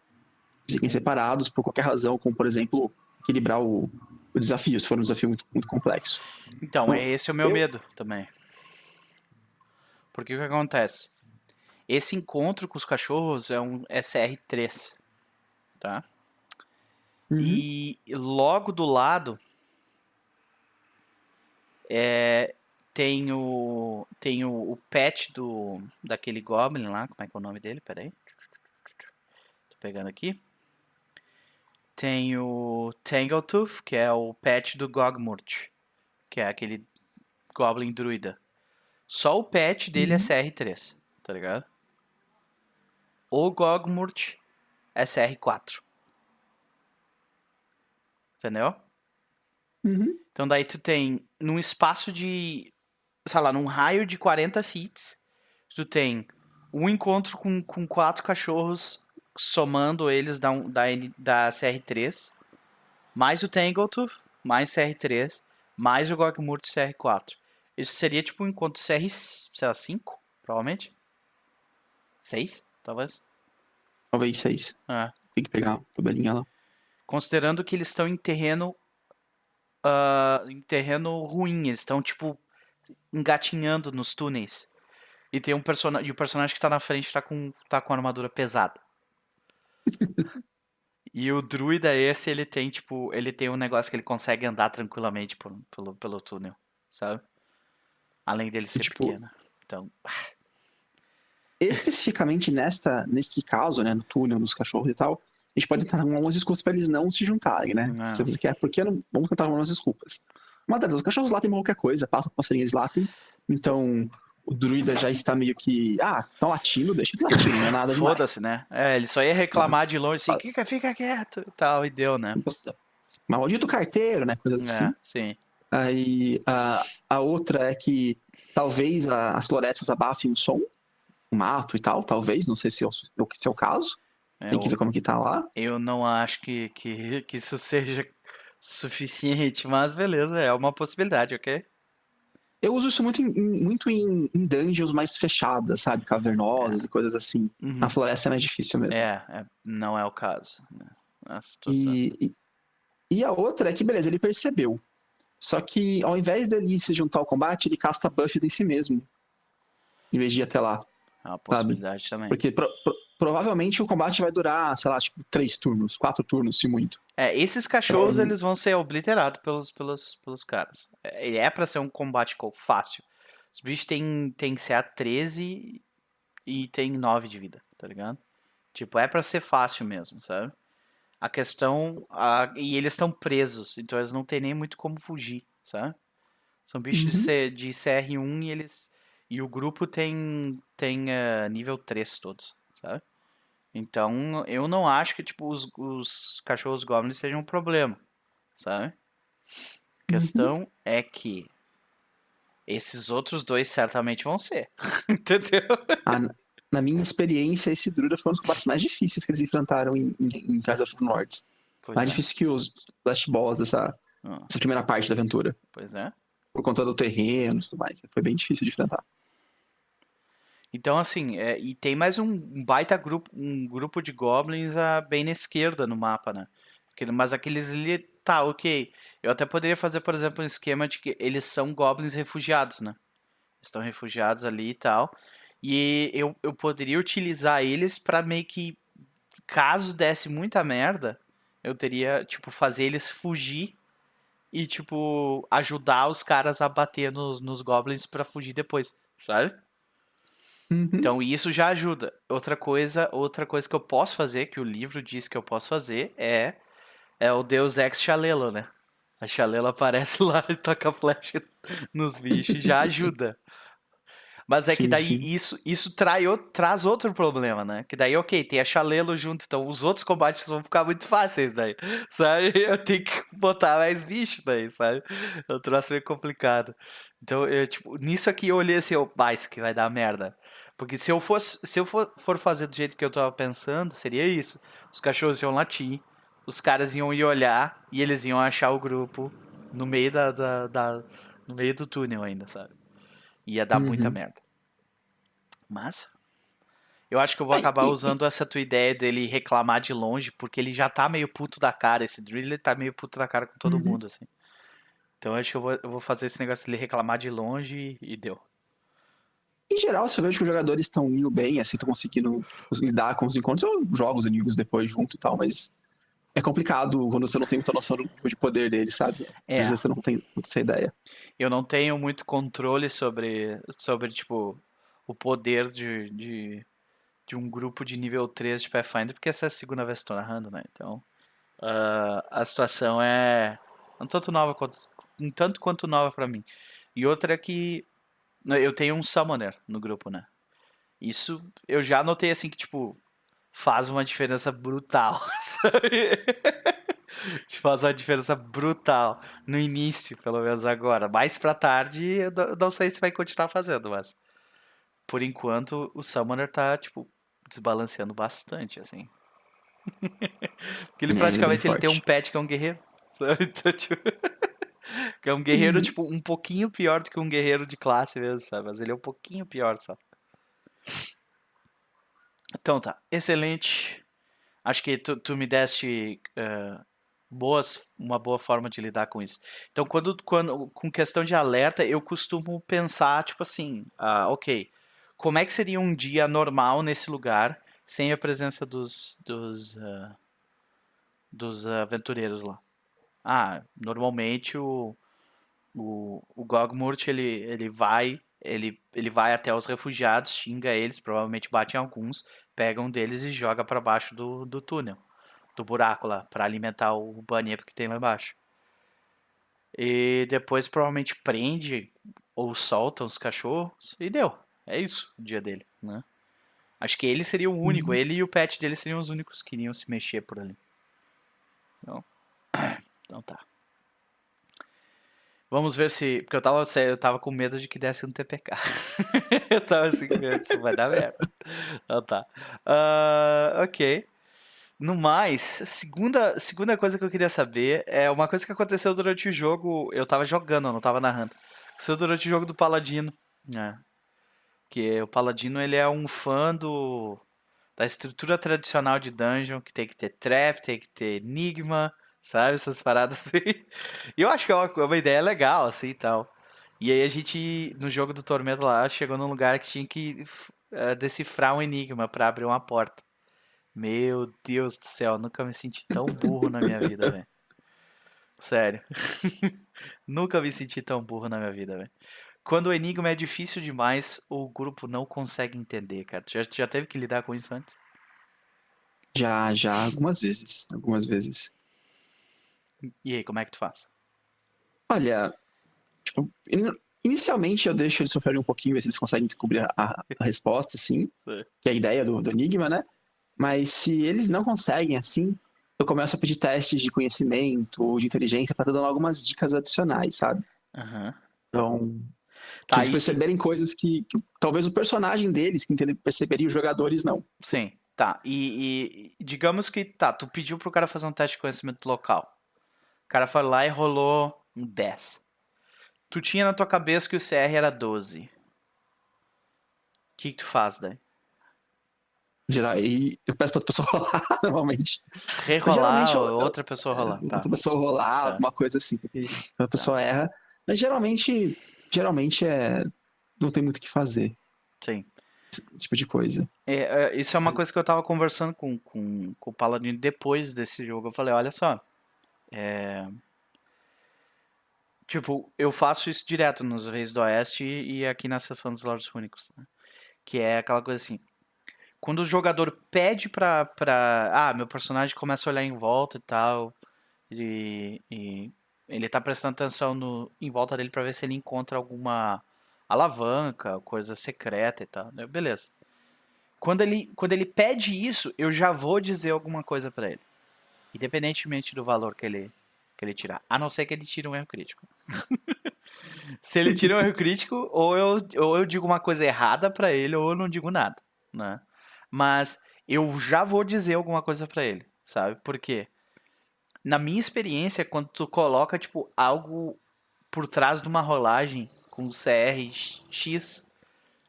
Fiquem separados por qualquer razão, como por exemplo, equilibrar o, o desafio, se for um desafio muito, muito complexo. Então, Bom, é esse o meu eu- medo também. Porque o que acontece? Esse encontro com os cachorros é um SR3, tá? Uhum. E logo do lado é, tem o tem o, o pet do daquele goblin lá, como é que é o nome dele? Peraí. Tô pegando aqui. Tem o Tangletooth, que é o pet do Gogmurt, que é aquele goblin druida. Só o pet dele é Uhum. CR3, tá ligado? O Gogmurt é CR4. Entendeu? Uhum. Então daí tu tem, num espaço de, sei lá, num raio de 40 feet, tu tem um encontro com, com quatro cachorros, somando eles da, da, da CR3, mais o Tangletooth, mais CR3, mais o Gogmurt CR4. Isso seria tipo um encontro CR, sei lá, 5, provavelmente? 6, talvez? Talvez seis. É. Tem que pegar a tabelinha lá. Considerando que eles estão em terreno ah, em terreno ruim, eles estão tipo engatinhando nos túneis. E tem um personagem, e o personagem que tá na frente tá com tá com armadura pesada. e o druida esse, ele tem tipo, ele tem um negócio que ele consegue andar tranquilamente por- pelo pelo túnel, sabe? Além dele ser tipo, pequeno. Então, Especificamente nesta, nesse caso, né, no túnel, nos cachorros e tal, a gente pode tentar algumas desculpas para eles não se juntarem, né? Se você quer, por que não? Vamos tentar algumas desculpas. Uma delas, os cachorros latem qualquer coisa, passam com passarinho, eles latem. Então, o druida já está meio que. Ah, estão latindo, deixa eles latindo, não é nada demais. foda-se, né? É, ele só ia reclamar de longe assim, fica, fica quieto e tal, e deu, né? Maldito carteiro, né? Coisas assim. É, sim. Aí a, a outra é que talvez a- as florestas abafem o som, o mato e tal, talvez, não sei se é o, se é o caso. É, Tem que ver como que tá lá. Eu não acho que, que, que isso seja suficiente, mas beleza, é uma possibilidade, ok? Eu uso isso muito em, muito em, em dungeons mais fechadas, sabe? Cavernosas e coisas assim. Uhum. Na floresta é mais difícil mesmo. É, é, não é o caso. Né? A situação. E, e, e a outra é que, beleza, ele percebeu. Só que ao invés dele se juntar ao combate, ele casta buffs em si mesmo. Em vez de ir até lá. É uma possibilidade também. Porque pro- pro- provavelmente o combate vai durar, sei lá, tipo, três turnos, quatro turnos, se muito. É, esses cachorros Então- eles vão ser obliterados pelos, pelos, pelos caras. É, é pra ser um combate co- fácil. Os bichos têm, têm CA 13 e tem 9 de vida, tá ligado? Tipo, é pra ser fácil mesmo, sabe? A questão. a- e eles estão presos, então eles não tem nem muito como fugir, sabe? São bichos de, Uhum. C- de CR1 e eles. E o grupo tem, tem eh, nível 3 todos, sabe? Então, eu não acho que, tipo, os, os cachorros goblins sejam um problema, sabe? A questão é que esses outros dois certamente vão ser, entendeu? Ah, na minha experiência, esse Druida foi um dos combates mais difíceis que eles enfrentaram em, em, em Casa the Nords. Pois mais é, difícil que os Flash Balls dessa, Ah, dessa primeira parte da aventura. pois é. Por conta do terreno e tudo mais. Foi bem difícil de enfrentar. Então, assim, é, e tem mais um baita grupo, um grupo de goblins ah, bem na esquerda no mapa, né? Aquele- Mas aqueles ali, tá, ok. Eu até poderia fazer, por exemplo, um esquema de que eles são goblins refugiados, né? Estão refugiados ali e tal. E eu, eu poderia utilizar eles pra meio que, caso desse muita merda, eu teria, tipo, fazer eles fugir e, tipo, ajudar os caras a bater nos, nos goblins pra fugir depois, sabe? Uhum. Então isso já ajuda. Outra coisa, outra coisa que eu posso fazer, que o livro diz que eu posso fazer, é é o Deus Ex Chalelo, né? A Chalelo aparece lá e toca flecha nos bichos, já ajuda. Mas é que Sim, daí sim. isso, isso trai, traz outro problema, né? Que daí, ok, tem a Chalelo junto, então os outros combates vão ficar muito fáceis daí, sabe? Eu tenho que botar mais bicho daí, sabe? É um troço meio complicado. Então, eu, tipo, nisso aqui eu olhei assim, bah, isso que vai dar merda. Porque se eu fosse, se eu for, for fazer do jeito que eu tava pensando, seria isso. Os cachorros iam latir, os caras iam ir olhar e eles iam achar o grupo no meio da, da, da- no meio do túnel ainda, sabe? Ia dar muita Uhum. merda. Mas eu acho que eu vou acabar usando essa tua ideia dele reclamar de longe, porque ele já tá meio puto da cara, esse Driller tá meio puto da cara com todo Uhum. mundo, assim. Então eu acho que eu vou, eu vou fazer esse negócio dele reclamar de longe e, e deu. Em geral, se eu vejo que os jogadores estão indo bem, assim, estão conseguindo lidar com os encontros, eu jogo os inimigos depois junto e tal, mas é complicado quando você não tem muita noção do nível de poder deles, sabe? É. Às vezes você não tem essa ideia. Eu não tenho muito controle sobre, sobre tipo, o poder de, de, de um grupo de nível 3 de Pathfinder, porque essa é a segunda vez que estou narrando, né? Então, ah, a situação é um tanto nova quanto, um tanto quanto nova pra mim. E outra é que eu tenho um Summoner no grupo, né? Isso eu já notei assim que, tipo, faz uma diferença brutal, sabe? Faz uma diferença brutal no início, pelo menos agora. Mais pra tarde, eu não- sei se vai continuar fazendo, mas por enquanto o Summoner tá, tipo, desbalanceando bastante, assim. Porque ele É, ele praticamente ele tem um pet que é um guerreiro, sabe? Então, tipo, que é um guerreiro, Uhum. tipo, um pouquinho pior do que um guerreiro de classe mesmo, sabe? Mas ele é um pouquinho pior, só. Então tá, excelente. Acho que tu, tu me deste eh, boas, uma boa forma de lidar com isso. Então, quando, quando, com questão de alerta, eu costumo pensar, tipo assim, ah, ok, como é que seria um dia normal nesse lugar sem a presença dos, dos, ah, dos aventureiros lá? Ah, normalmente o, o, o Gogmurt, ele, ele vai, ele, ele vai até os refugiados, xinga eles, provavelmente bate em alguns, pega um deles e joga pra baixo do, do túnel, do buraco lá, pra alimentar o banheiro que tem lá embaixo. E depois provavelmente prende ou solta os cachorros e deu. É isso o dia dele, né? Acho que ele seria o único, Uhum. ele e o pet dele seriam os únicos que iriam se mexer por ali. Então, então tá. Vamos ver se. Porque eu tava, eu tava com medo de que desse um TPK. eu tava assim com medo, isso vai dar merda. Então tá. Ah, ok. No mais, segunda, segunda coisa que eu queria saber é uma coisa que aconteceu durante o jogo. Eu tava jogando, eu não tava narrando. Aconteceu durante o jogo do Paladino. né? Que o Paladino ele é um fã do, da estrutura tradicional de dungeon, que tem que ter trap, tem que ter enigma, sabe? Essas paradas assim. E eu acho que é uma, é uma ideia legal, assim e tal. E aí a gente, no jogo do Tormento lá, chegou num lugar que tinha que eh, decifrar um enigma pra abrir uma porta. Meu Deus do céu, nunca me senti tão burro na minha vida, velho. Sério. nunca me senti tão burro na minha vida, velho. Quando o enigma é difícil demais, o grupo não consegue entender, cara. Já, já teve que lidar com isso antes? Já, já, algumas vezes. Algumas vezes. E aí, como é que tu faz? Olha, tipo, in- inicialmente eu deixo eles sofrerem um pouquinho, ver se eles conseguem descobrir a, a resposta, assim, Sim. que é a ideia do, do enigma, né? Mas se eles não conseguem, assim, eu começo a pedir testes de conhecimento ou de inteligência pra estar dando algumas dicas adicionais, sabe? Aham. Então, Tá, eles e- perceberem coisas que, que talvez o personagem deles que perceberia e os jogadores não. Sim, tá. E, e digamos que, tá, tu pediu pro cara fazer um teste de conhecimento local. O cara foi lá e rolou um 10. Tu tinha na tua cabeça que o CR era 12. O que, que tu faz daí? Geral, e eu peço pra outra pessoa rolar, normalmente. Rerolar ou outra pessoa rolar? Tá. Outra pessoa rolar, Tá. alguma coisa assim, porque a pessoa erra. Mas geralmente, geralmente é. Não tem muito o que fazer, Sim. esse tipo de coisa. É, é, isso é uma coisa que eu tava conversando com, com, com o Paladino depois desse jogo. Eu falei, olha só. É, Tipo, eu faço isso direto nos Reis do Oeste e, aqui na sessão dos Lords Únicos. né? Que é aquela coisa assim. Quando o jogador pede pra, pra. Ah, meu personagem começa a olhar em volta e tal. E, e ele tá prestando atenção no, em volta dele pra ver se ele encontra alguma alavanca, coisa secreta e tal. né? Beleza. Quando ele, quando ele pede isso, eu já vou dizer alguma coisa pra ele. Independentemente do valor que ele, que ele tirar. A não ser que ele tire um erro crítico. Se ele tira um erro crítico, ou eu, ou eu digo uma coisa errada pra ele, ou eu não digo nada, né? Mas eu já vou dizer alguma coisa pra ele, sabe? Por quê? Na minha experiência, quando tu coloca, tipo, algo por trás de uma rolagem com CR X,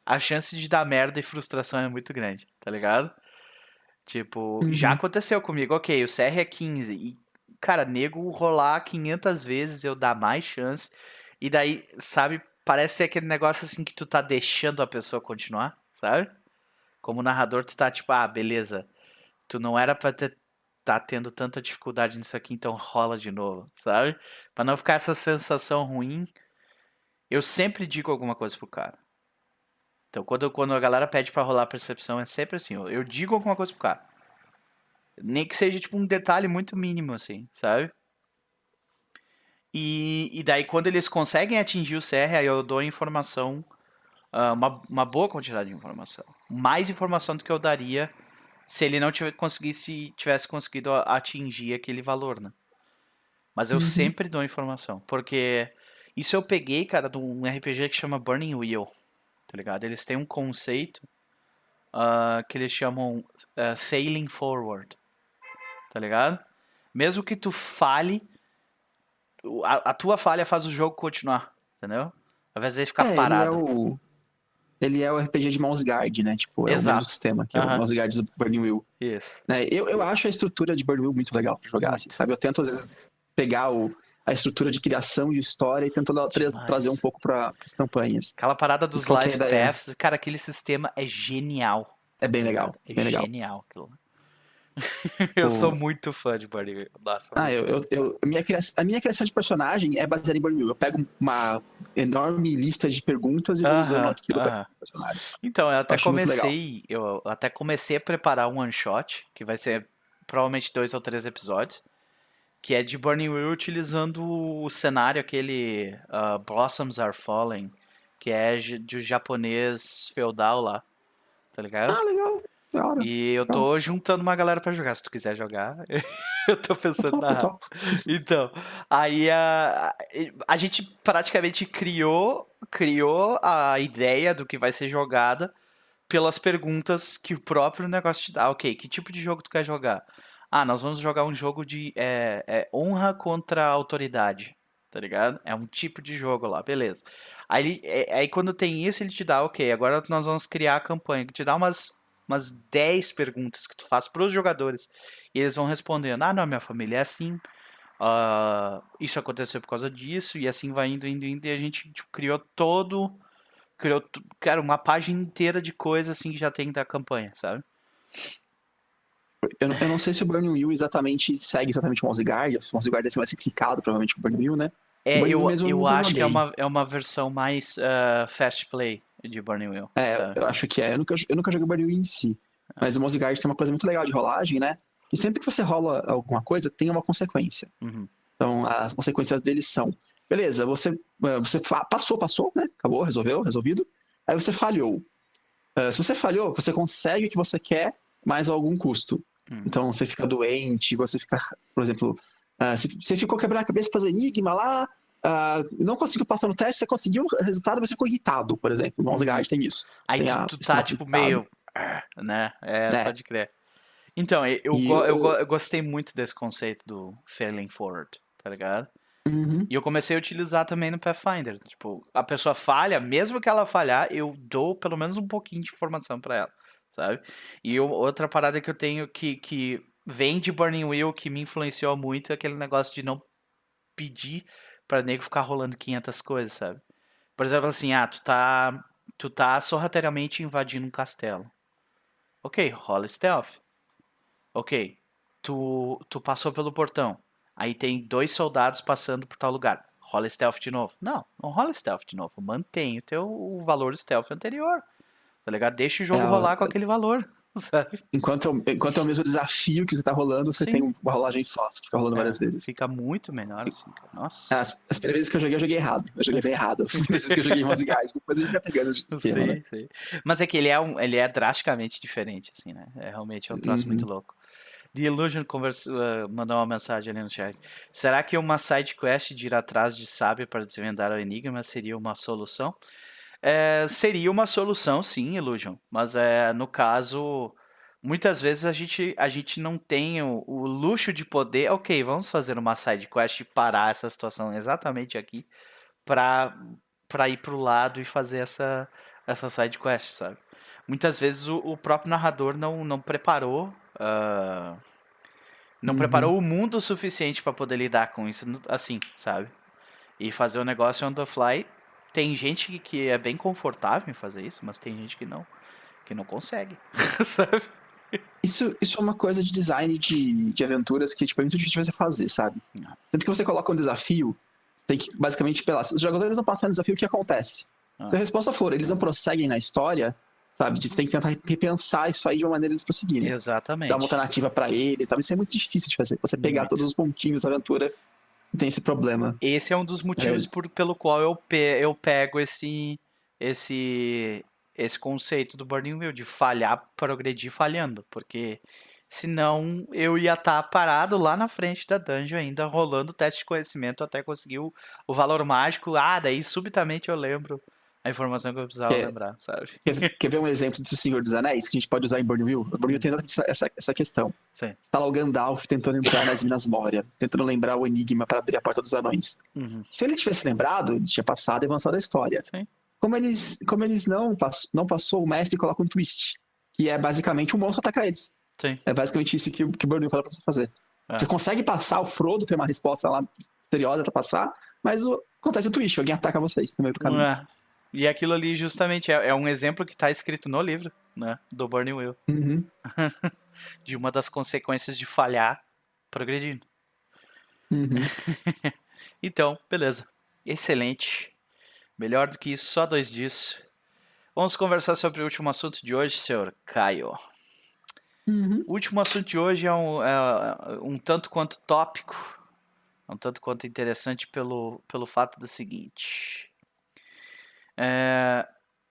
a chance de dar merda e frustração é muito grande, tá ligado? Tipo, já Uhum. aconteceu comigo, ok, o CR é 15 e, cara, nego rolar 500 vezes eu dar mais chance e daí, sabe, parece ser aquele negócio assim que tu tá deixando a pessoa continuar, sabe? Como narrador tu tá tipo, ah, beleza, tu não era pra ter, tá tendo tanta dificuldade nisso aqui, então rola de novo, sabe? Pra não ficar essa sensação ruim, eu sempre digo alguma coisa pro cara. Então, quando, quando a galera pede pra rolar percepção, é sempre assim, eu, eu digo alguma coisa pro cara. Nem que seja, tipo, um detalhe muito mínimo, assim, sabe? E, e daí, quando eles conseguem atingir o CR, aí eu dou informação, ah, uma, uma boa quantidade de informação. Mais informação do que eu daria se ele não tive, conseguisse, tivesse conseguido a- atingir aquele valor, né? Mas eu Uhum. sempre dou informação, porque isso eu peguei, cara, de um RPG que chama Burning Wheel, tá ligado? Eles têm um conceito ah, que eles chamam ah, Failing Forward, tá ligado? Mesmo que tu fale, o- a, a tua falha faz o jogo continuar, entendeu? Ao invés de ficar É, ele é parado. o. Ele é o RPG de Mouse Guard, né? Tipo, é o Exato. mesmo sistema, que é Aham. o Mouse Guard do Burning Wheel. Isso. né? Eu, eu acho a estrutura de Burning Wheel muito legal pra jogar, assim, sabe? Eu tento, às vezes, pegar o, a estrutura de criação de história e tento tra- trazer um pouco para as campanhas. Aquela parada dos é ideia? paths, cara, aquele sistema é genial. É bem legal, É bem legal. genial aquilo. eu O- sou muito fã de Burning. Nossa, Ah, eu, eu, eu- a, minha criação, a minha criação de personagem é baseada em Burning. Eu pego uma enorme lista de perguntas e vou usando Aham, aquilo para aham. personagem. Então, eu até legal. comecei, eu até comecei a preparar um one shot, que vai ser provavelmente dois ou três episódios, que é de Burning Wheel utilizando o cenário aquele ah, Blossoms Are Falling, que é de de japonês feudal lá, tá ligado? Ah, legal. Hora. E eu tô juntando uma galera pra jogar, se tu quiser jogar. eu tô pensando na então, aí a, a gente praticamente criou, criou a ideia do que vai ser jogada pelas perguntas que o próprio negócio te dá. Ok, que tipo de jogo tu quer jogar? Ah, nós vamos jogar um jogo de é, é, honra contra a autoridade, tá ligado? É um tipo de jogo lá, beleza. Aí, é- aí quando tem isso, ele te dá, ok, agora nós vamos criar a campanha, que te dá umas, umas 10 perguntas que tu faz pros jogadores. E eles vão respondendo, ah, não, minha família é assim, ah, isso aconteceu por causa disso, e assim vai indo, indo, indo, e a gente tipo, criou todo, criou, cara, uma página inteira de coisa assim que já tem da campanha, sabe? Eu, não- eu não sei se o Burning Wheel exatamente segue exatamente o Mouse Guard. O Mouse Guard vai ser clicado, provavelmente, com o Burning Wheel, né? É, Burning eu, eu acho que é uma, é uma versão mais ah, fast play de Burning Wheel, É, sabe? eu acho que é. Eu nunca, eu nunca joguei o Burning Wheel em si. Mas o Mouse Guard tem uma coisa muito legal de rolagem, né? E sempre que você rola alguma coisa, tem uma consequência. Uhum. Então, as consequências deles são: beleza, você, eh, você passou, passou, né? Acabou, resolveu, resolvido. Aí você falhou. Eh, se você falhou, você consegue o que você quer, mais algum custo. Uhum. Então, você fica doente, você fica, por exemplo, ah, se você ficou quebrando a cabeça para fazer enigma lá, ah, não conseguiu passar no teste, você conseguiu o resultado, você ficou irritado, por exemplo. No Guard tem isso. Aí tem tu, a tu tá tipo irritada. meio, ah, né? É, É. pode crer. Então, eu, eu, eu eu gostei muito desse conceito do failing forward, tá ligado? Uhum. E eu comecei a utilizar também no Pathfinder. Tipo, a pessoa falha, mesmo que ela falhar, eu dou pelo menos um pouquinho de informação pra ela, sabe? E eu- outra parada que eu tenho que, que vem de Burning Wheel, que me influenciou muito, é aquele negócio de não pedir pra nego ficar rolando 500 coisas, sabe? Por exemplo, assim, ah, tu tá, tu tá sorrateiramente invadindo um castelo. Ok, rola stealth. Ok, tu, tu passou pelo portão. Aí tem dois soldados passando por tal lugar. Rola stealth de novo. Não, não rola stealth de novo. Mantém o teu o valor stealth anterior. Tá ligado? Deixa o jogo É, rolar com aquele valor. sabe? Enquanto, é enquanto é o mesmo desafio que você tá rolando, você Sim. tem uma rolagem só, você fica rolando É, várias vezes. Fica muito melhor assim, cara. Nossa. As, as primeiras vezes que eu joguei, eu joguei errado. Eu joguei bem errado. As primeiras vezes que eu joguei em Guide, depois a gente vai pegando o esquema, né? Sim, sim. Mas é que ele é, um, ele é drasticamente diferente, assim, né? É realmente é um troço Uhum. muito louco. The Illusion conversa, uh, mandou uma mensagem ali no chat. Será que uma side quest de ir atrás de sábio para desvendar o enigma seria uma solução? É, seria uma solução, sim, Illusion. Mas é, no caso, muitas vezes a gente, a gente não tem o, o luxo de poder. Ok, vamos fazer uma side quest e parar essa situação exatamente aqui para para ir pro lado e fazer essa essa side quest, sabe? Muitas vezes o, o próprio narrador não não preparou ah, não Uhum. preparou o mundo o suficiente para poder lidar com isso assim, sabe? E fazer o negócio on the fly. Tem gente que- é bem confortável em fazer isso, mas tem gente que não que não consegue, sabe? Isso, isso é uma coisa de design de, de aventuras que tipo, é muito difícil de você fazer, sabe? Sempre que você coloca um desafio, você tem que basicamente pelar. Se os jogadores não passarem no desafio, o que acontece? Ah. Se a resposta for, eles não prosseguem na história, sabe? Você tem que tentar repensar isso aí de uma maneira eles prosseguirem. Exatamente. Dar uma alternativa pra eles, sabe? Isso é muito difícil de fazer. Você pegar Muito. todos os pontinhos da aventura tem esse problema. Esse é um dos motivos por- pelo qual eu, pe- eu pego esse, esse, esse conceito do Burning Wheel, de falhar, progredir falhando, porque senão eu ia estar parado lá na frente da dungeon ainda, rolando o teste de conhecimento até conseguir o, o valor mágico. Ah, daí subitamente eu lembro a informação que eu precisava É. lembrar, sabe? Quer, quer ver um exemplo do Senhor dos Anéis que a gente pode usar em Burning Wheel tem essa, essa, questão. Sim. Tá lá o Gandalf tentando entrar nas Minas Moria, tentando lembrar o enigma para abrir a porta dos anões. Uhum. Se ele tivesse lembrado, ele tinha passado e avançado a história. Sim. Como eles, como eles não, pass, não passou, o mestre coloca um twist, que é basicamente um monstro atacar eles. Sim. É basicamente isso que, o- que Wheel fala pra você fazer. É. Você consegue passar, o Frodo tem uma resposta lá misteriosa pra passar, mas o- acontece o twist, alguém ataca vocês no meio do caminho. É. E aquilo ali justamente é, é um exemplo que está escrito no livro, né, do Burning Wheel. Uhum. de uma das consequências de falhar progredindo. Uhum. Então, beleza. Excelente. Melhor do que isso, só dois dias. Vamos conversar sobre o último assunto de hoje, senhor Caio. Uhum. O último assunto de hoje é um, é um tanto quanto tópico, um tanto quanto interessante pelo, pelo fato do seguinte. É,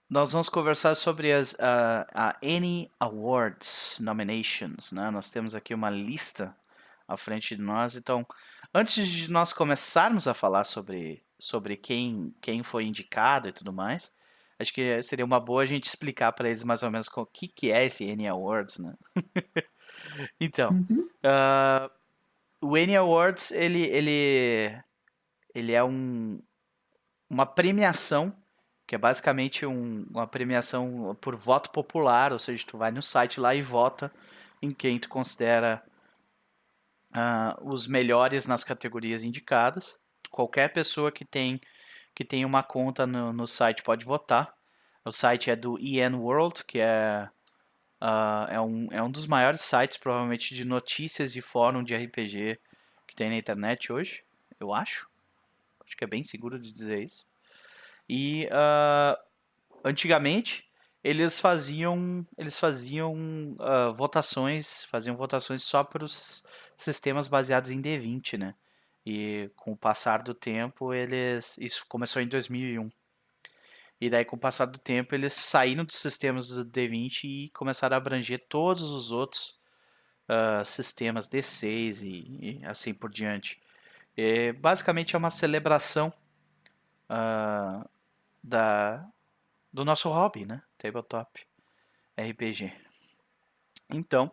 nós vamos conversar sobre as a, a Annie Awards nominations. Né? Nós temos aqui uma lista à frente de nós. Então, antes de nós começarmos a falar sobre, sobre quem, quem foi indicado e tudo mais, acho que seria uma boa a gente explicar para eles mais ou menos o que, que é esse Annie Awards. Né? então, Uhum. ah, o Annie Awards ele, ele, ele é um, uma premiação que é basicamente um- uma premiação por voto popular, ou seja, tu vai no site lá e vota em quem tu considera ah, os melhores nas categorias indicadas. Qualquer pessoa que tem que tem uma conta no, no site pode votar. O site é do EN World, que é ah, é, um, é um dos maiores sites, provavelmente, de notícias e fórum de RPG que tem na internet hoje, eu acho. Acho que é bem seguro de dizer isso. E ah, antigamente eles faziam eles faziam ah, votações, faziam votações só para os sistemas baseados em D20, né? E com o passar do tempo, eles isso começou em 2001. E daí com o passar do tempo, eles saíram dos sistemas do D20 e começaram a abranger todos os outros ah, sistemas D6 e, e assim por diante. É, basicamente é uma celebração ah, da, do nosso hobby, né? Tabletop RPG. Então,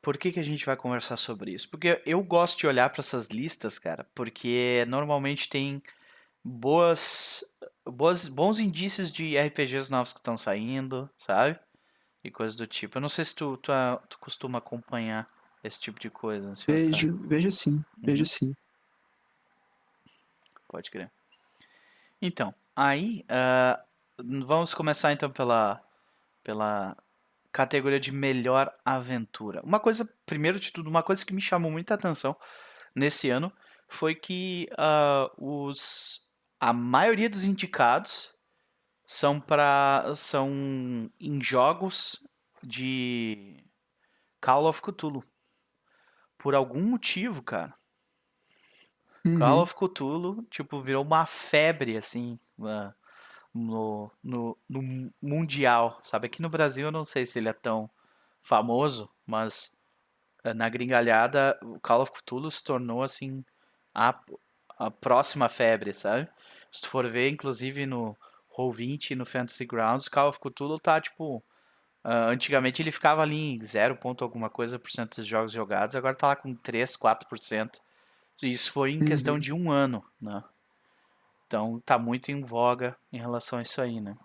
por que, que a gente vai conversar sobre isso? Porque eu gosto de olhar para essas listas, cara, porque normalmente tem boas, boas, bons indícios de RPGs novos que estão saindo, sabe? E coisas do tipo. Eu não sei se tu, tu, ah, tu costuma acompanhar esse tipo de coisa. senhor Caio. Vejo, vejo sim, vejo sim. Pode crer. Então, aí, ah, vamos começar então pela, pela categoria de melhor aventura. Uma coisa, primeiro de tudo, uma coisa que me chamou muita atenção nesse ano foi que ah, os, a maioria dos indicados são para são em jogos de Call of Cthulhu. Por algum motivo, cara. Uhum. Call of Cthulhu, tipo, virou uma febre, assim, no, no, no mundial, sabe? Aqui no Brasil eu não sei se ele é tão famoso, mas uh, na gringalhada o Call of Cthulhu se tornou, assim, a, a próxima febre, sabe? Se tu for ver, inclusive no Roll20 e no Fantasy Grounds, Call of Cthulhu tá, tipo... Uh, antigamente ele ficava ali em 0 ponto alguma coisa por cento dos jogos jogados, agora tá lá com 3, 4%. Isso foi em questão Uhum. de um ano, né? Então tá muito em voga em relação a isso aí, né?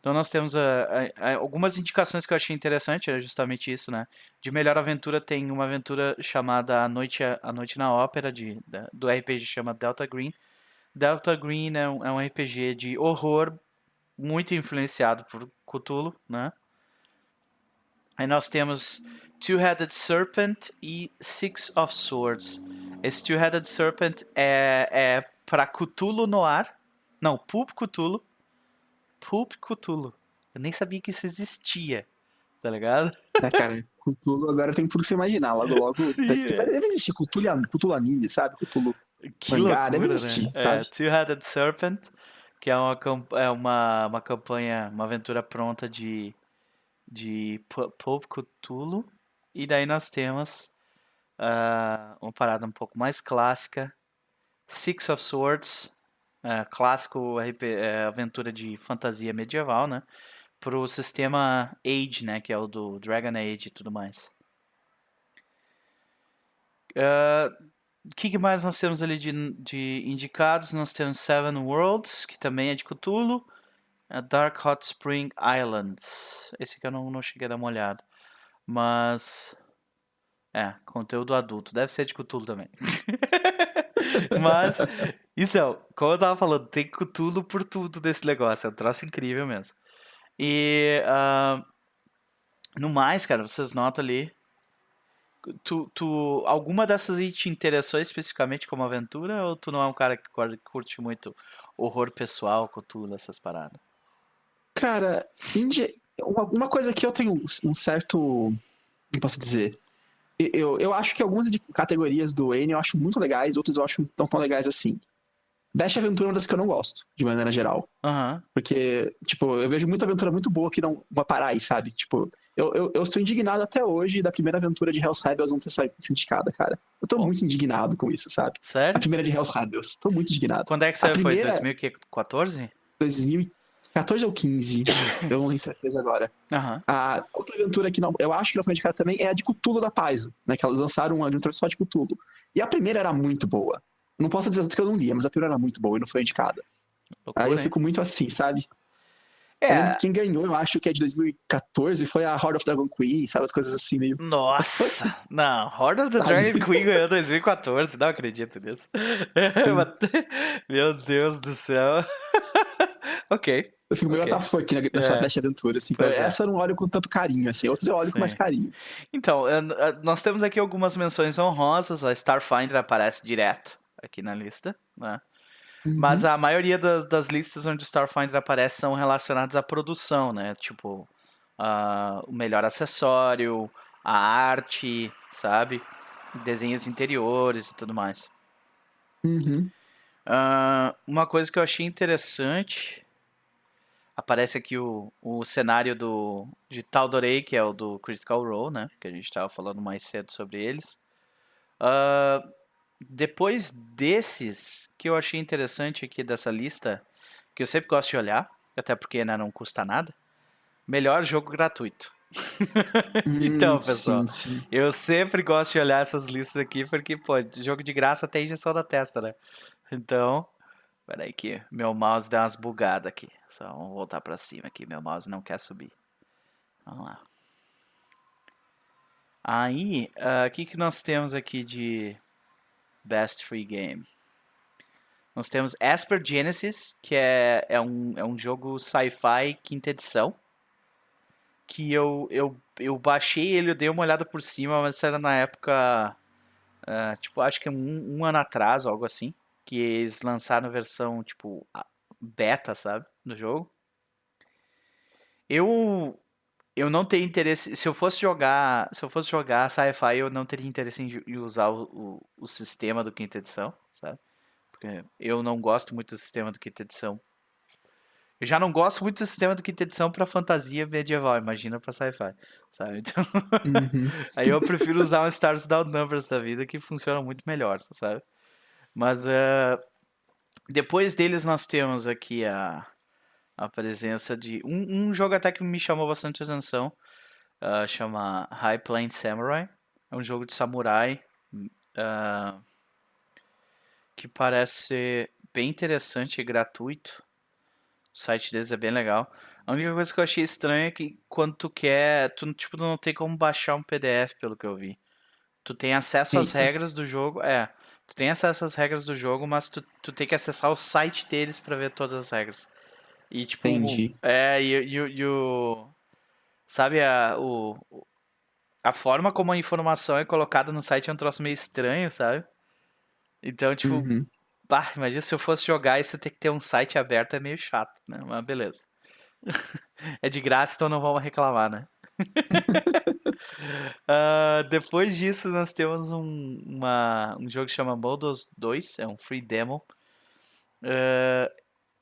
Então nós temos ah, ah, ah, algumas indicações que eu achei interessante, era justamente isso, né? De melhor aventura tem uma aventura chamada A Noite, a Noite na Ópera, de, da- do RPG chama Delta Green. Delta Green é um, é um RPG de horror muito influenciado por Cthulhu, né? Aí nós temos Two-Headed Serpent e Six of Swords. Esse Two-Headed Serpent é, é para Cthulhu no ar. Não, Pulp Cthulhu. Pulp Cthulhu. Eu nem sabia que isso existia, tá ligado? É, cara, Cthulhu agora tem tudo que você imaginar. Logo, logo. Sim, deve, é. deve existir Cthulhu, Cthulhu anime, sabe? Cthulhu. Que Mangá, loucura, deve né? existir, É, sabe? Two-Headed Serpent, que é uma, é uma, uma campanha, uma aventura pronta de, de Pu- Pulp Cthulhu. E daí nós temos ah, uma parada um pouco mais clássica, Six of Swords, ah, clássico RP, eh, aventura de fantasia medieval, né? Pro sistema Age, né? Que é o do Dragon Age e tudo mais. Ah, o que, que mais nós temos ali de, de indicados? Nós temos Seven Worlds, que também é de Cthulhu. Dark Hot Spring Islands. Esse aqui eu não, não cheguei a dar uma olhada. Mas. É, conteúdo adulto. Deve ser de Cthulhu também. Mas. Então, como eu tava falando, tem Cthulhu por tudo desse negócio. É um troço incrível mesmo. E. ah, no mais, cara, vocês notam ali. Tu, tu, alguma dessas aí te interessou especificamente como aventura? Ou tu não é um cara que curte muito horror pessoal, Cthulhu, essas paradas? Cara, uma, coisa que eu tenho um certo. Como posso dizer? Eu, eu acho que algumas de- categorias do N eu acho muito legais, outras eu acho não tão legais assim. Dash Aventura é uma das que eu não gosto, de maneira geral. Aham. Porque, tipo, eu vejo muita aventura muito boa que não vai parar aí, sabe? Tipo, eu, eu, eu estou indignado até hoje da primeira aventura de Hells Rebels não ter saído sindicada, cara. Eu tô Bom. muito indignado com isso, sabe? A Sério? primeira de Hells Rebels. Tô muito indignado. Quando é que saiu? primeira- Foi 2014? 2014 ou 15, eu não tenho certeza agora. Aham. A outra aventura que não, eu acho que não foi indicada também é a de Cthulhu da Paizo, né? Que elas lançaram uma aventura só de Cthulhu. E a primeira era muito boa. Não posso dizer que eu não lia, mas a primeira era muito boa e não foi indicada. Loucura, Aí eu hein? fico muito assim, sabe? É. que Quem ganhou, eu acho que é de 2014, foi a Horde of Dragon Queen, sabe? As coisas assim meio. Nossa! Não, Horde of the? Dragon Queen ganhou 2014, não acredito nisso. Meu Deus do céu. ok. Eu fico meio Ok. WTF né, nessa É. Aventura, assim. Pois é. Essa eu não olho com tanto carinho, assim. Outras eu olho Sim. com mais carinho. Então, nós temos aqui algumas menções honrosas. A Starfinder aparece direto aqui na lista, né? Mas Uhum. a maioria das, das listas onde o Starfinder aparece são relacionadas à produção, né? Tipo, ah, o melhor acessório, a arte, sabe? Desenhos interiores e tudo mais. Uhum. Ah, uma coisa que eu achei interessante. Aparece aqui o, o cenário do, de Tal'Dorei, que é o do Critical Role, né? Que a gente estava falando mais cedo sobre eles. Ah, depois desses, que eu achei interessante aqui dessa lista, que eu sempre gosto de olhar, até porque né, não custa nada. Melhor jogo gratuito. Então, Hum, pessoal, Sim, sim. Eu sempre gosto de olhar essas listas aqui, porque, pô, jogo de graça tem injeção na testa, né? Então, peraí que meu mouse deu umas bugadas aqui. Só vamos voltar pra cima aqui, meu mouse não quer subir. Vamos lá. Aí, ah, o que que nós temos aqui de Best Free Game? Nós temos Asper Genesis, que é, é, um, é um jogo sci-fi quinta edição. Que eu, eu, eu baixei ele, eu dei uma olhada por cima, mas era na época. ah, tipo, acho que um, um ano atrás, algo assim. Que eles lançaram a versão, tipo, beta, sabe? Do jogo. Eu. Eu não tenho interesse. Se eu fosse jogar, se eu fosse jogar sci-fi, eu não teria interesse em, usar o, o, o, sistema do quinta edição, sabe? Porque eu não gosto muito do sistema do quinta edição. Eu já não gosto muito do sistema do quinta edição para fantasia medieval, imagina para sci-fi, sabe? Então, uhum. aí eu prefiro usar um Stars Down Numbers da vida que funciona muito melhor, sabe? Mas uh, depois deles nós temos aqui a a presença de um, um jogo até que me chamou bastante atenção, uh, chama High Plains Samurai. É um jogo de samurai uh, que parece ser bem interessante e gratuito. O site deles é bem legal. A única coisa que eu achei estranha é que quando tu quer, tu tipo não tem como baixar um PDF, pelo que eu vi. Tu tem acesso Sim. às regras do jogo, é. Tu tem acesso às regras do jogo, mas tu, tu tem que acessar o site deles para ver todas as regras. E tipo. Entendi. É, e, e, e o. Sabe, a, o, a forma como a informação é colocada no site é um troço meio estranho, sabe? Então, tipo. Uhum. Bah, imagina se eu fosse jogar isso ter que ter um site aberto é meio chato, né? Mas beleza. é de graça, então não vamos reclamar, né? uh, depois disso, nós temos um, uma, um jogo que chama Modos 2, é um free demo. Uh,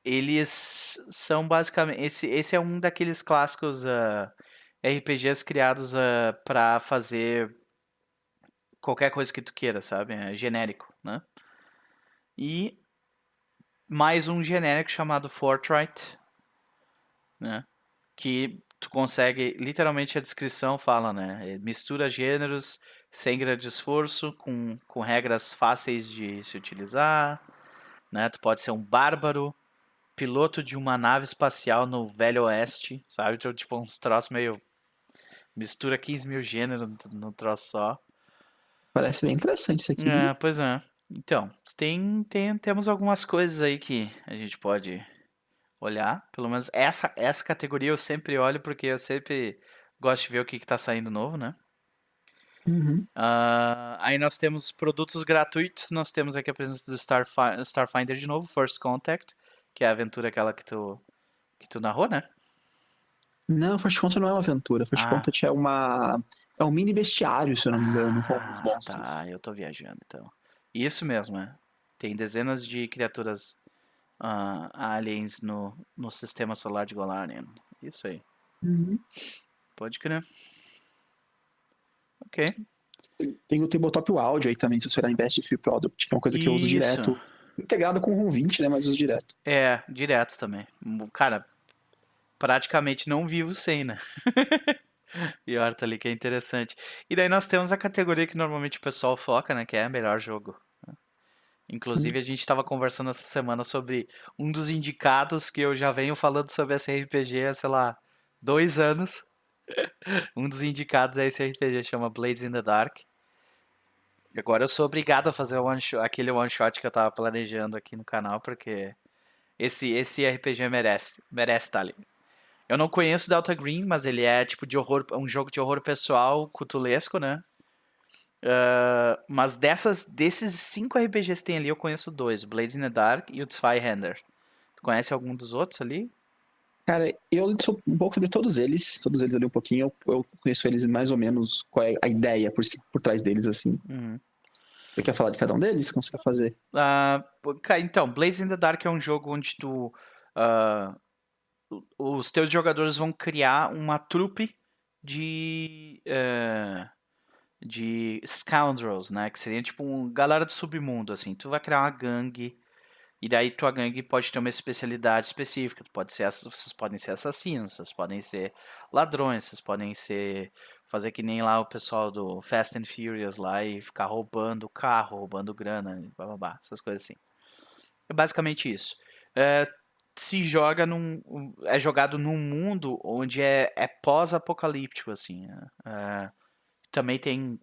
eles são basicamente. Esse, esse é um daqueles clássicos uh, ah, RPGs criados uh, ah, para fazer qualquer coisa que tu queira, sabe? É genérico, né? E mais um genérico chamado Fortright, né? Que tu consegue, literalmente a descrição fala, né? É, mistura gêneros sem grande esforço, com, com regras fáceis de se utilizar, né? Tu pode ser um bárbaro, piloto de uma nave espacial no Velho Oeste, sabe? Tipo, tipo uns troços meio. Mistura 15 mil gêneros no troço só. Parece bem interessante isso aqui. É, pois é. Então, tem, tem, temos algumas coisas aí que a gente pode olhar. Pelo menos essa, essa categoria eu sempre olho porque eu sempre gosto de ver o que, está saindo novo, né? Uhum. Uh, aí nós temos produtos gratuitos. Nós temos aqui a presença do Starfi Starfinder de novo, First Contact que é a aventura aquela que tu, que tu narrou, né? Não, First Contact não é uma aventura. First ah. Contact é uma. É um mini bestiário, se eu não me engano, com ah, monstros. Tá, eu tô viajando então. Isso mesmo, é. Tem dezenas de criaturas uh, aliens no, no sistema solar de Golarian. Isso aí. Uhum. Pode crer. Ok. Tem o Tabletop Audio aí também, se você olhar em Best Free Product, que é uma coisa que Isso. eu uso direto integrado com o Room 20, né? Mas os direto. É, direto também. Cara, praticamente não vivo sem, né? Pior, tá ali que é interessante. E daí nós temos a categoria que normalmente o pessoal foca, né? Que é melhor jogo. Inclusive, a gente estava conversando essa semana sobre um dos indicados que eu já venho falando sobre esse RPG há, sei lá, dois anos. um dos indicados é esse RPG, chama Blades in the Dark. Agora eu sou obrigado a fazer one shot, aquele one shot que eu tava planejando aqui no canal, porque esse, esse RPG merece, merece estar tá ali. Eu não conheço Delta Green, mas ele é tipo de horror, um jogo de horror pessoal, cutulesco, né? Uh, mas dessas, desses cinco RPGs que tem ali, eu conheço dois: Blades in the Dark e o Zweihander. Tu conhece algum dos outros ali? Cara, eu sou um pouco sobre todos eles, todos eles ali um pouquinho. Eu, eu conheço eles mais ou menos qual é a ideia por, por trás deles, assim. Uhum. Você quer falar de cada um deles? Como você quer fazer? Uh, então, Blaze in the Dark é um jogo onde tu. Uh, os teus jogadores vão criar uma trupe de. Uh, de scoundrels, né? Que seria tipo um galera do submundo, assim. Tu vai criar uma gangue e daí tua gangue pode ter uma especialidade específica. Pode ser, vocês podem ser assassinos, vocês podem ser ladrões, vocês podem ser fazer que nem lá o pessoal do Fast and Furious lá e ficar roubando carro, roubando grana, blá, blá, blá essas coisas assim. É basicamente isso. É, se joga num é jogado num mundo onde é, é pós-apocalíptico assim. É, é também tem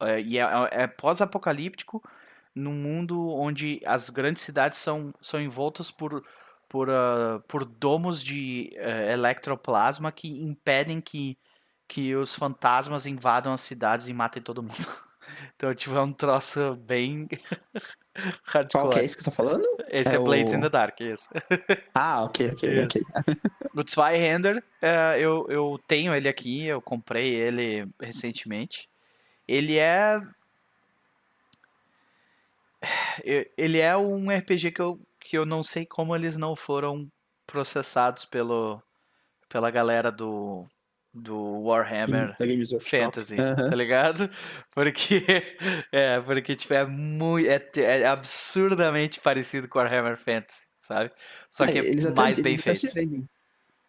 é, e é, é pós-apocalíptico num mundo onde as grandes cidades são, são envoltas por, por, uh, por domos de uh, electroplasma que impedem que, que os fantasmas invadam as cidades e matem todo mundo. Então, tipo, é um troço bem hardcore. Qual que é esse que você tá falando? Esse é, É Blades o- in the Dark, isso. Ah, ok, ok, ok. O Zweihander, é, eu, eu tenho ele aqui, eu comprei ele recentemente. Ele é. Ele é um RPG que eu, que eu não sei como eles não foram processados pelo, pela galera do, do Warhammer. Fantasy, tá ligado? Porque é, porque tipo, é muito é, é absurdamente parecido com Warhammer Fantasy, sabe? Só que É, é eles até, mais bem feito. se vendem.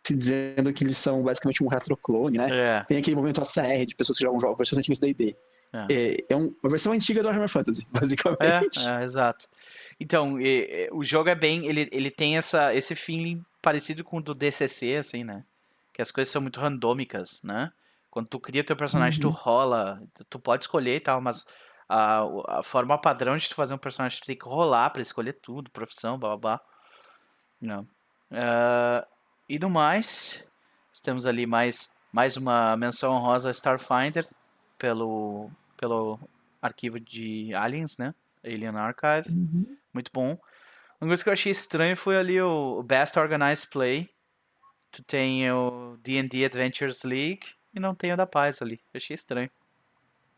Se dizendo que eles são basicamente um retroclone, né? É, Tem aquele movimento ACR de pessoas que jogam jogos da D&D. É. É, é um- uma versão antiga do Warhammer Fantasy, basicamente. é, é, exato. Então, e- e- o jogo é bem, ele, ele tem essa, esse feeling parecido com o do DCC, assim, né? Que as coisas são muito randômicas, né? Quando tu cria teu personagem, tu Uhum. rola, tu- tu pode escolher e tal, mas a, a forma padrão de tu fazer um personagem, tu tem que rolar pra escolher tudo, profissão, blá blá blá. Não. Ah, e no mais, temos ali mais, mais uma menção honrosa a Starfinder pelo, pelo arquivo de Aliens, né? Alien Archive. Uhum. Muito bom. Uma coisa que eu achei estranho foi ali o, Best Organized Play. Tu tem o D&D Adventures League e não tem o da Paz ali. Eu achei estranho.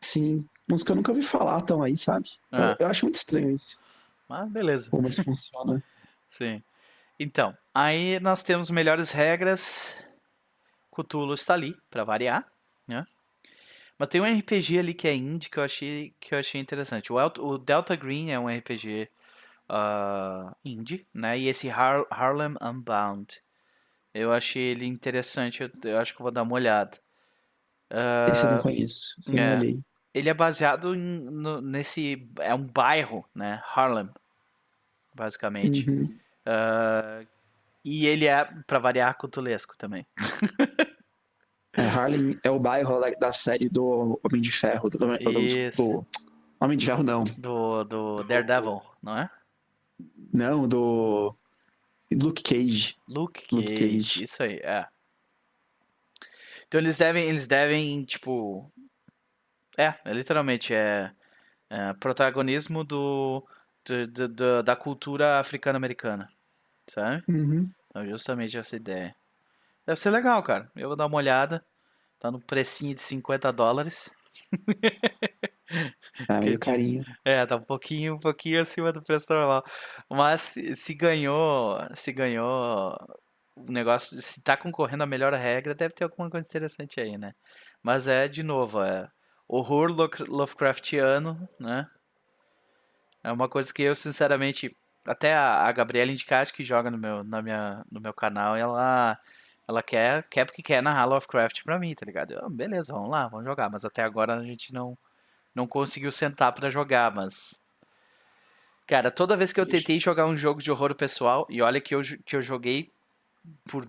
Sim, que eu nunca ouvi falar estão aí, sabe? Eu- Ah. Eu, acho muito estranho isso, Mas beleza. como isso funciona. Sim. Então, aí nós temos melhores regras. Cthulhu está ali, pra variar, né? Mas tem um RPG ali que é indie que eu achei, que eu achei interessante. O, El- o Delta Green é um RPG ah, indie, né? E esse Har- Harlem Unbound. Eu achei ele interessante, eu, eu acho que eu vou dar uma olhada. Ah, Esse eu não conheço. Eu é. não olhei. ele é baseado em- no- nesse. É um bairro, né? Harlem, basicamente. Uhum. Ah, e ele é, pra variar, cutulesco também. Harlem é o bairro lá da série do Homem de Ferro. Do, do, do- Homem de Ferro, não. Do, do Daredevil, não é? Não, do. Luke Cage. Luke Luke Cage, Cage. isso aí, é. Então eles devem, eles devem, tipo... É, literalmente, é, é protagonismo do, do- do- do- da cultura africano-americana, sabe? Uhum. Então justamente essa ideia. Deve ser legal, cara. Eu vou dar uma olhada. Tá no precinho de 50 dólares. Ah, meio carinho. É, tá um pouquinho, um pouquinho acima do preço normal. Mas se ganhou, se ganhou o negócio, se tá concorrendo a melhor regra, deve ter alguma coisa interessante aí, né? Mas é, de novo, é horror Lovecraftiano, né? É uma coisa que eu, sinceramente, até a, a Gabriela Indicati, que joga no meu, na minha, no meu canal, ela, ela quer, quer porque quer narrar Lovecraft pra mim, tá ligado? Eu, beleza, vamos lá, vamos jogar. Mas até agora a gente não, não conseguiu sentar pra jogar, mas. Cara, toda vez que eu tentei jogar um jogo de horror pessoal, e olha que eu, que eu joguei por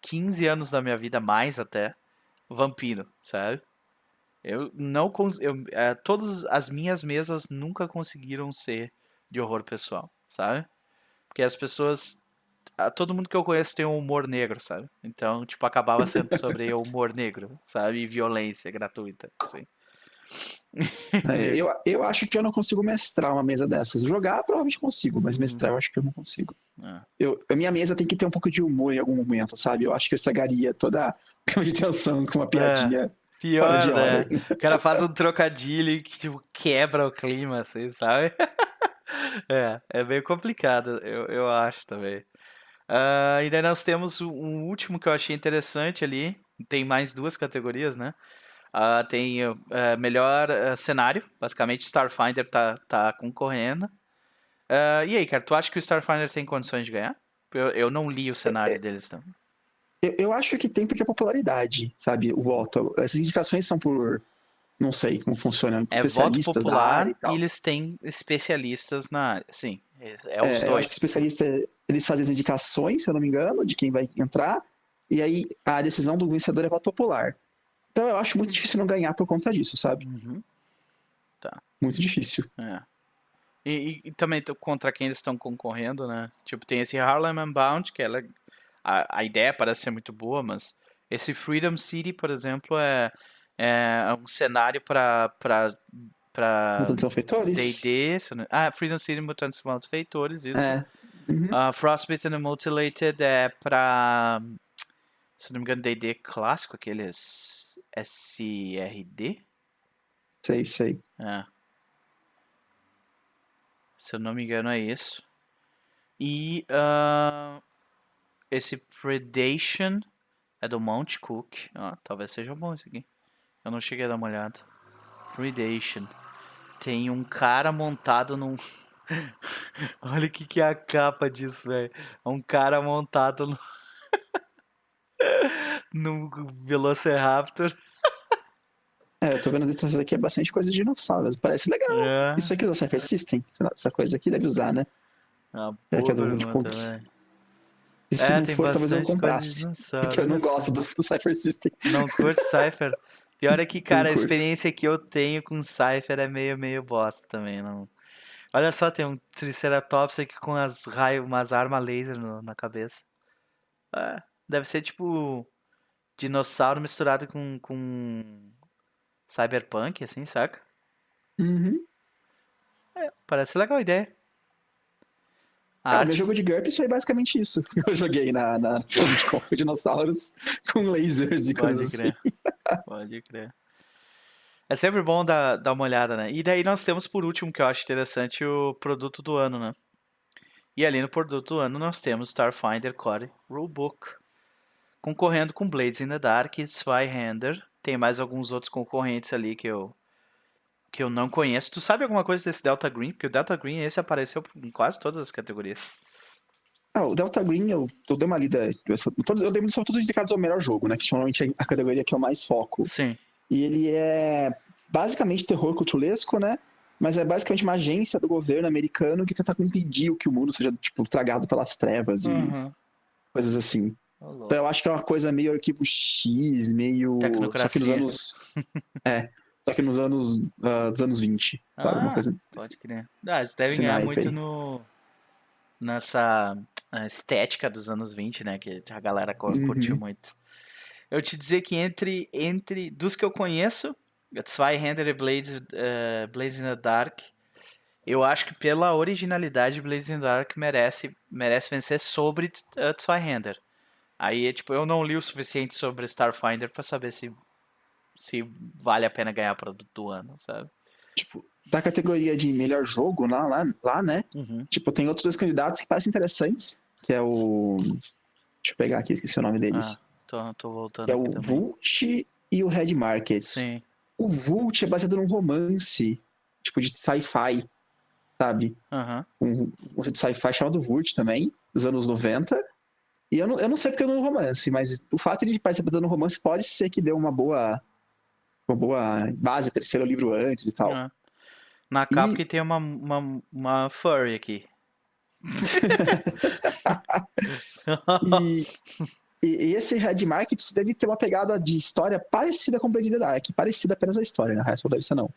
15 anos da minha vida, mais até, Vampiro, sabe? Eu não. Eu, eh, todas as minhas mesas nunca conseguiram ser de horror pessoal, sabe? Porque as pessoas. Ah, Todo mundo que eu conheço tem um humor negro, sabe? Então, tipo, acabava sendo sobre humor negro, sabe? E violência gratuita, assim. É, eu, eu acho que eu não consigo mestrar uma mesa dessas. Jogar, provavelmente consigo, mas Uhum. mestrar eu acho que eu não consigo. É. Eu, a minha mesa tem que ter um pouco de humor em algum momento, sabe? Eu acho que eu estragaria toda a cama de tensão com uma piadinha Pior, fora de né? O cara faz um trocadilho que, tipo, quebra o clima, assim, sabe? É, é meio complicado, eu, eu acho também. Ah, e daí nós temos um- último que eu achei interessante ali. Tem mais duas categorias, né? Ah, tem eh, melhor cenário, basicamente Starfinder tá, tá concorrendo. E aí, cara, tu acha que o Starfinder tem condições de ganhar? Eu, eu não li o cenário deles, então. Eu, eu acho que tem porque é popularidade, sabe? O voto. Essas indicações são por. Não sei como funciona. É voto popular e e eles têm especialistas na área. Sim, é, é É, os acho dois. que especialistas, eles fazem as indicações, se eu não me engano, de quem vai entrar, e aí a decisão do vencedor é voto popular. Então eu acho muito difícil não ganhar por conta disso, sabe? Uhum, Muito difícil. é. E, e- e também contra quem eles estão concorrendo, né? Tipo, tem esse Harlem Unbound, que ela, a, a ideia parece ser muito boa, mas esse Freedom City, por exemplo, é, é um cenário para pra Mutantes Malfeitores? D&D. não- Ah, Freedom City Mutantes Malfeitores, isso. É. Uhum. Ah, Frostbitten and Mutilated é pra, se não me engano, D&D clássico, aqueles SRD. Sei, sei. É. Se eu não me engano é isso. E ah, esse Predation é do Mount Cook. Ah, talvez seja bom esse aqui. Eu não cheguei a dar uma olhada. Predation. Tem um cara montado num. Olha o que, que é a capa disso, velho. É um cara montado no... num Velociraptor. É, eu tô vendo as instâncias aqui, é bastante coisa de dinossauros. Parece legal. É. Isso aqui usa Cypher System? Essa coisa aqui deve usar, né? Ah, É que é do Cook. também. E se É, não tem for, talvez eu bastante coisa de comprasse. Porque eu não gosto do, do Cypher System. Não curte Cypher? Pior é que, cara, a experiência que eu tenho com Cypher é meio, meio bosta também, não... Olha só, tem um Triceratops aqui com as raios, umas armas laser no- na cabeça. É, deve ser tipo dinossauro misturado com, com cyberpunk, assim, saca? Uhum. Parece legal a ideia. A Ah, arte meu jogo de GURP foi basicamente isso. Eu joguei na, na de Conf dinossauros com lasers e Pode coisas crer. assim. Pode crer. É sempre bom dar, dar uma olhada, né? E daí nós temos por último, que eu acho interessante, o produto do ano, né? E ali no produto do ano nós temos Starfinder Core Rulebook. Concorrendo com Blades in the Dark e Zweihander. Tem mais alguns outros concorrentes ali que eu que eu não conheço. Tu sabe alguma coisa desse Delta Green? Porque o Delta Green esse apareceu em quase todas as categorias. Ah, o Delta Green, eu, eu dei uma lida. Eu, todos, eu dei são todos indicados ao melhor jogo, né? Que normalmente é a categoria que eu mais foco. Sim. E ele é basicamente terror cultulesco, né? Mas é basicamente uma agência do governo americano que tenta impedir que o mundo seja, tipo, tragado pelas trevas e Uhum. coisas assim. Então eu acho que é uma coisa meio arquivo X, meio. Só que nos anos. é. Só que nos anos. ah, dos anos 20. Sabe? Ah, coisa. Pode crer. Ah, eles devem Esse ganhar muito aí. no nessa ah, estética dos anos 20, né? Que a galera Uhum. curtiu muito. Eu te dizer que entre, entre dos que eu conheço, Zweihander e Blades, Blades in the Dark, eu acho que pela originalidade, Blades in the Dark merece, merece vencer sobre uh, Zweihander. Aí, tipo, eu não li o suficiente sobre Starfinder pra saber se, se vale a pena ganhar produto do ano, sabe? Tipo, da categoria de melhor jogo lá, lá, lá, né? Uhum. Tipo, tem outros dois candidatos que parecem interessantes. Que é o. Deixa eu pegar aqui, esqueci o nome deles. Ah, tô, tô voltando que é o também. Vult e o Red Markets. Sim. O Vult é baseado num romance, tipo, de sci-fi, sabe? Aham. Um, um de sci-fi chamado Vult também, dos anos 90. E eu não, eu não sei porque eu não romance, mas o fato de ele parecer baseado num romance pode ser que deu uma boa. Uma boa base para ele ser o livro antes e tal. Ah. Na capa E- que tem uma, uma, uma furry aqui. E, e- esse Red Markets deve ter uma pegada de história parecida com Blade in the Dark. Parecida apenas a história, né? O resto não deve ser não.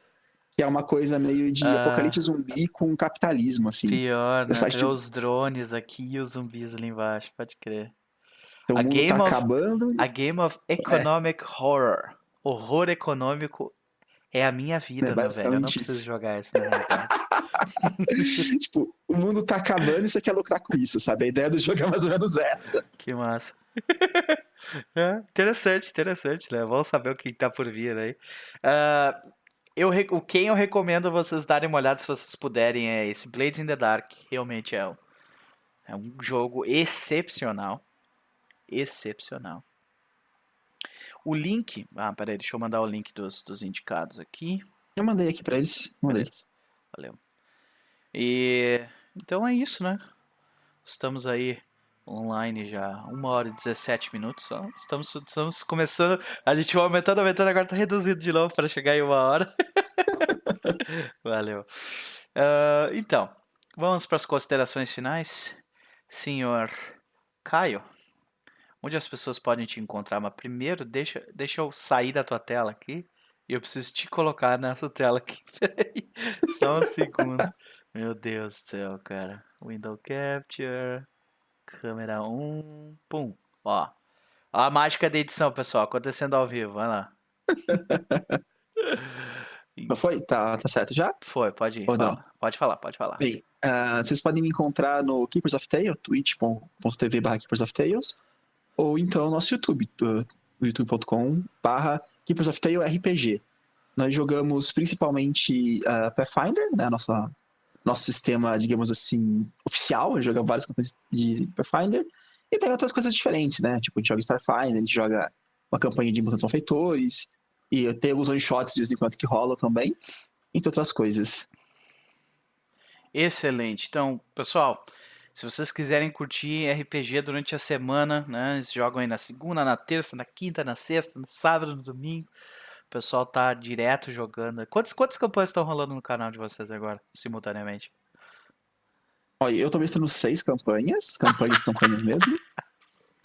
Que é uma coisa meio de Ah. apocalipse zumbi com capitalismo, assim. Pior, né? Tem tipo- os drones aqui e os zumbis ali embaixo, pode crer. Então, A Game tá of- acabando. A Game of Economic Horror. Horror econômico é a minha vida, É meu velho. Eu não preciso isso. jogar isso na realidade. tipo, o mundo tá acabando e você quer lucrar com isso, sabe? A ideia do jogo é mais ou menos essa. Que massa. É, interessante, interessante, né? Vamos saber o que tá por vir aí. Ah, eu, o quem eu recomendo vocês darem uma olhada se vocês puderem é esse Blades in the Dark. Realmente é um, é um jogo excepcional. Excepcional. O link. Ah, peraí, deixa eu mandar o link dos, dos indicados aqui. Eu mandei aqui pra eles. Mandei. Beleza. Valeu. E então é isso, né? Estamos aí online já, 1 hora e 17 minutos só. Estamos, estamos começando. A gente vai aumentando, aumentando, agora tá reduzido de novo para chegar em uma hora. Valeu. Ah, então, vamos para as considerações finais. Senhor Caio, onde as pessoas podem te encontrar? Mas primeiro, deixa, deixa eu sair da tua tela aqui. E eu preciso te colocar nessa tela aqui. Peraí, só um segundo. Meu Deus do céu, cara. Window Capture. Câmera 1. Pum. Ó. Ó a mágica da edição, pessoal. Acontecendo ao vivo. Vai lá. Não foi? Tá, tá certo já? Foi, pode ir. Ou não? fala. Pode falar, pode falar. Bem, ah, vocês podem me encontrar no Keepers of Tales, twitch.tv barra Keepers of Tales, ou então no nosso YouTube, uh, youtube.com barra Keepers of Tale RPG. Nós jogamos principalmente uh, Pathfinder, né, nossa, nosso sistema, digamos assim, oficial, a gente joga várias campanhas de Pathfinder, e tem outras coisas diferentes, né, tipo, a gente joga Starfinder, a gente joga uma campanha de Mutantes Malfeitores, e tem alguns one-shots de vez em quando que rolam também, entre outras coisas. Excelente. Então, pessoal, se vocês quiserem curtir RPG durante a semana, né? Eles jogam aí na segunda, na terça, na quinta, na sexta, no sábado, no domingo. O pessoal tá direto jogando. Quantas, quantas campanhas estão rolando no canal de vocês agora, simultaneamente? Olha, eu tô mestrando seis campanhas, campanhas, campanhas mesmo.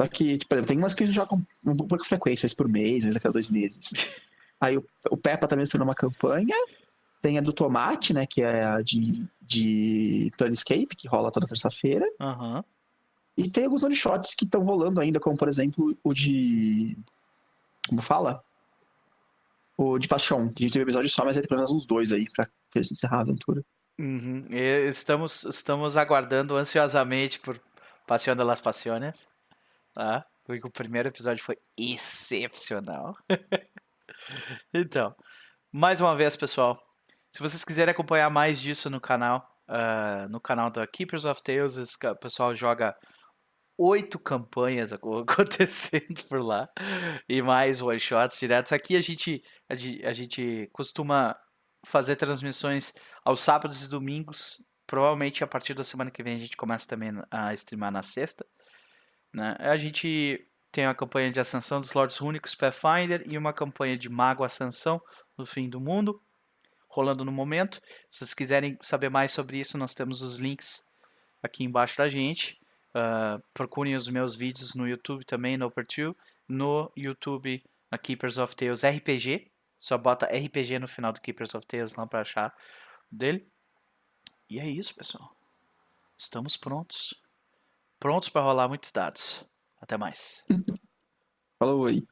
Só que, tipo, tem umas que a gente joga com um pouco de frequência, vez por mês, vez a cada dois meses. Aí o, o Peppa tá mestrando uma campanha, tem a do Tomate, né, que é a de, de Planescape, que rola toda terça-feira. Aham. E tem alguns one-shots que estão rolando ainda, como, por exemplo, o de... Como fala? O de Paixão, que a gente teve episódio só, mas aí tem pelo menos uns dois aí pra encerrar a aventura. Uhum. Estamos, estamos aguardando ansiosamente por Pasión de las Pasiones. Tá? Porque o primeiro episódio foi excepcional. então, mais uma vez, pessoal, se vocês quiserem acompanhar mais disso no canal, ah, no canal da Keepers of Tales, o pessoal joga oito campanhas aco- acontecendo por lá e mais one shots diretos. Aqui a gente, a, gen- a gente costuma fazer transmissões aos sábados e domingos. Provavelmente a partir da semana que vem a gente começa também a streamar na sexta. né? A gente tem a campanha de Ascensão dos Lordes Únicos Pathfinder e uma campanha de Mago Ascensão no fim do mundo, rolando no momento. Se vocês quiserem saber mais sobre isso, nós temos os links aqui embaixo da gente. Ah, procurem os meus vídeos no YouTube também, no Upper2, no YouTube, na Keepers of Tales RPG. Só bota RPG no final do Keepers of Tales lá para achar dele. E é isso, pessoal. Estamos prontos. Prontos para rolar muitos dados. Até mais. Falou aí.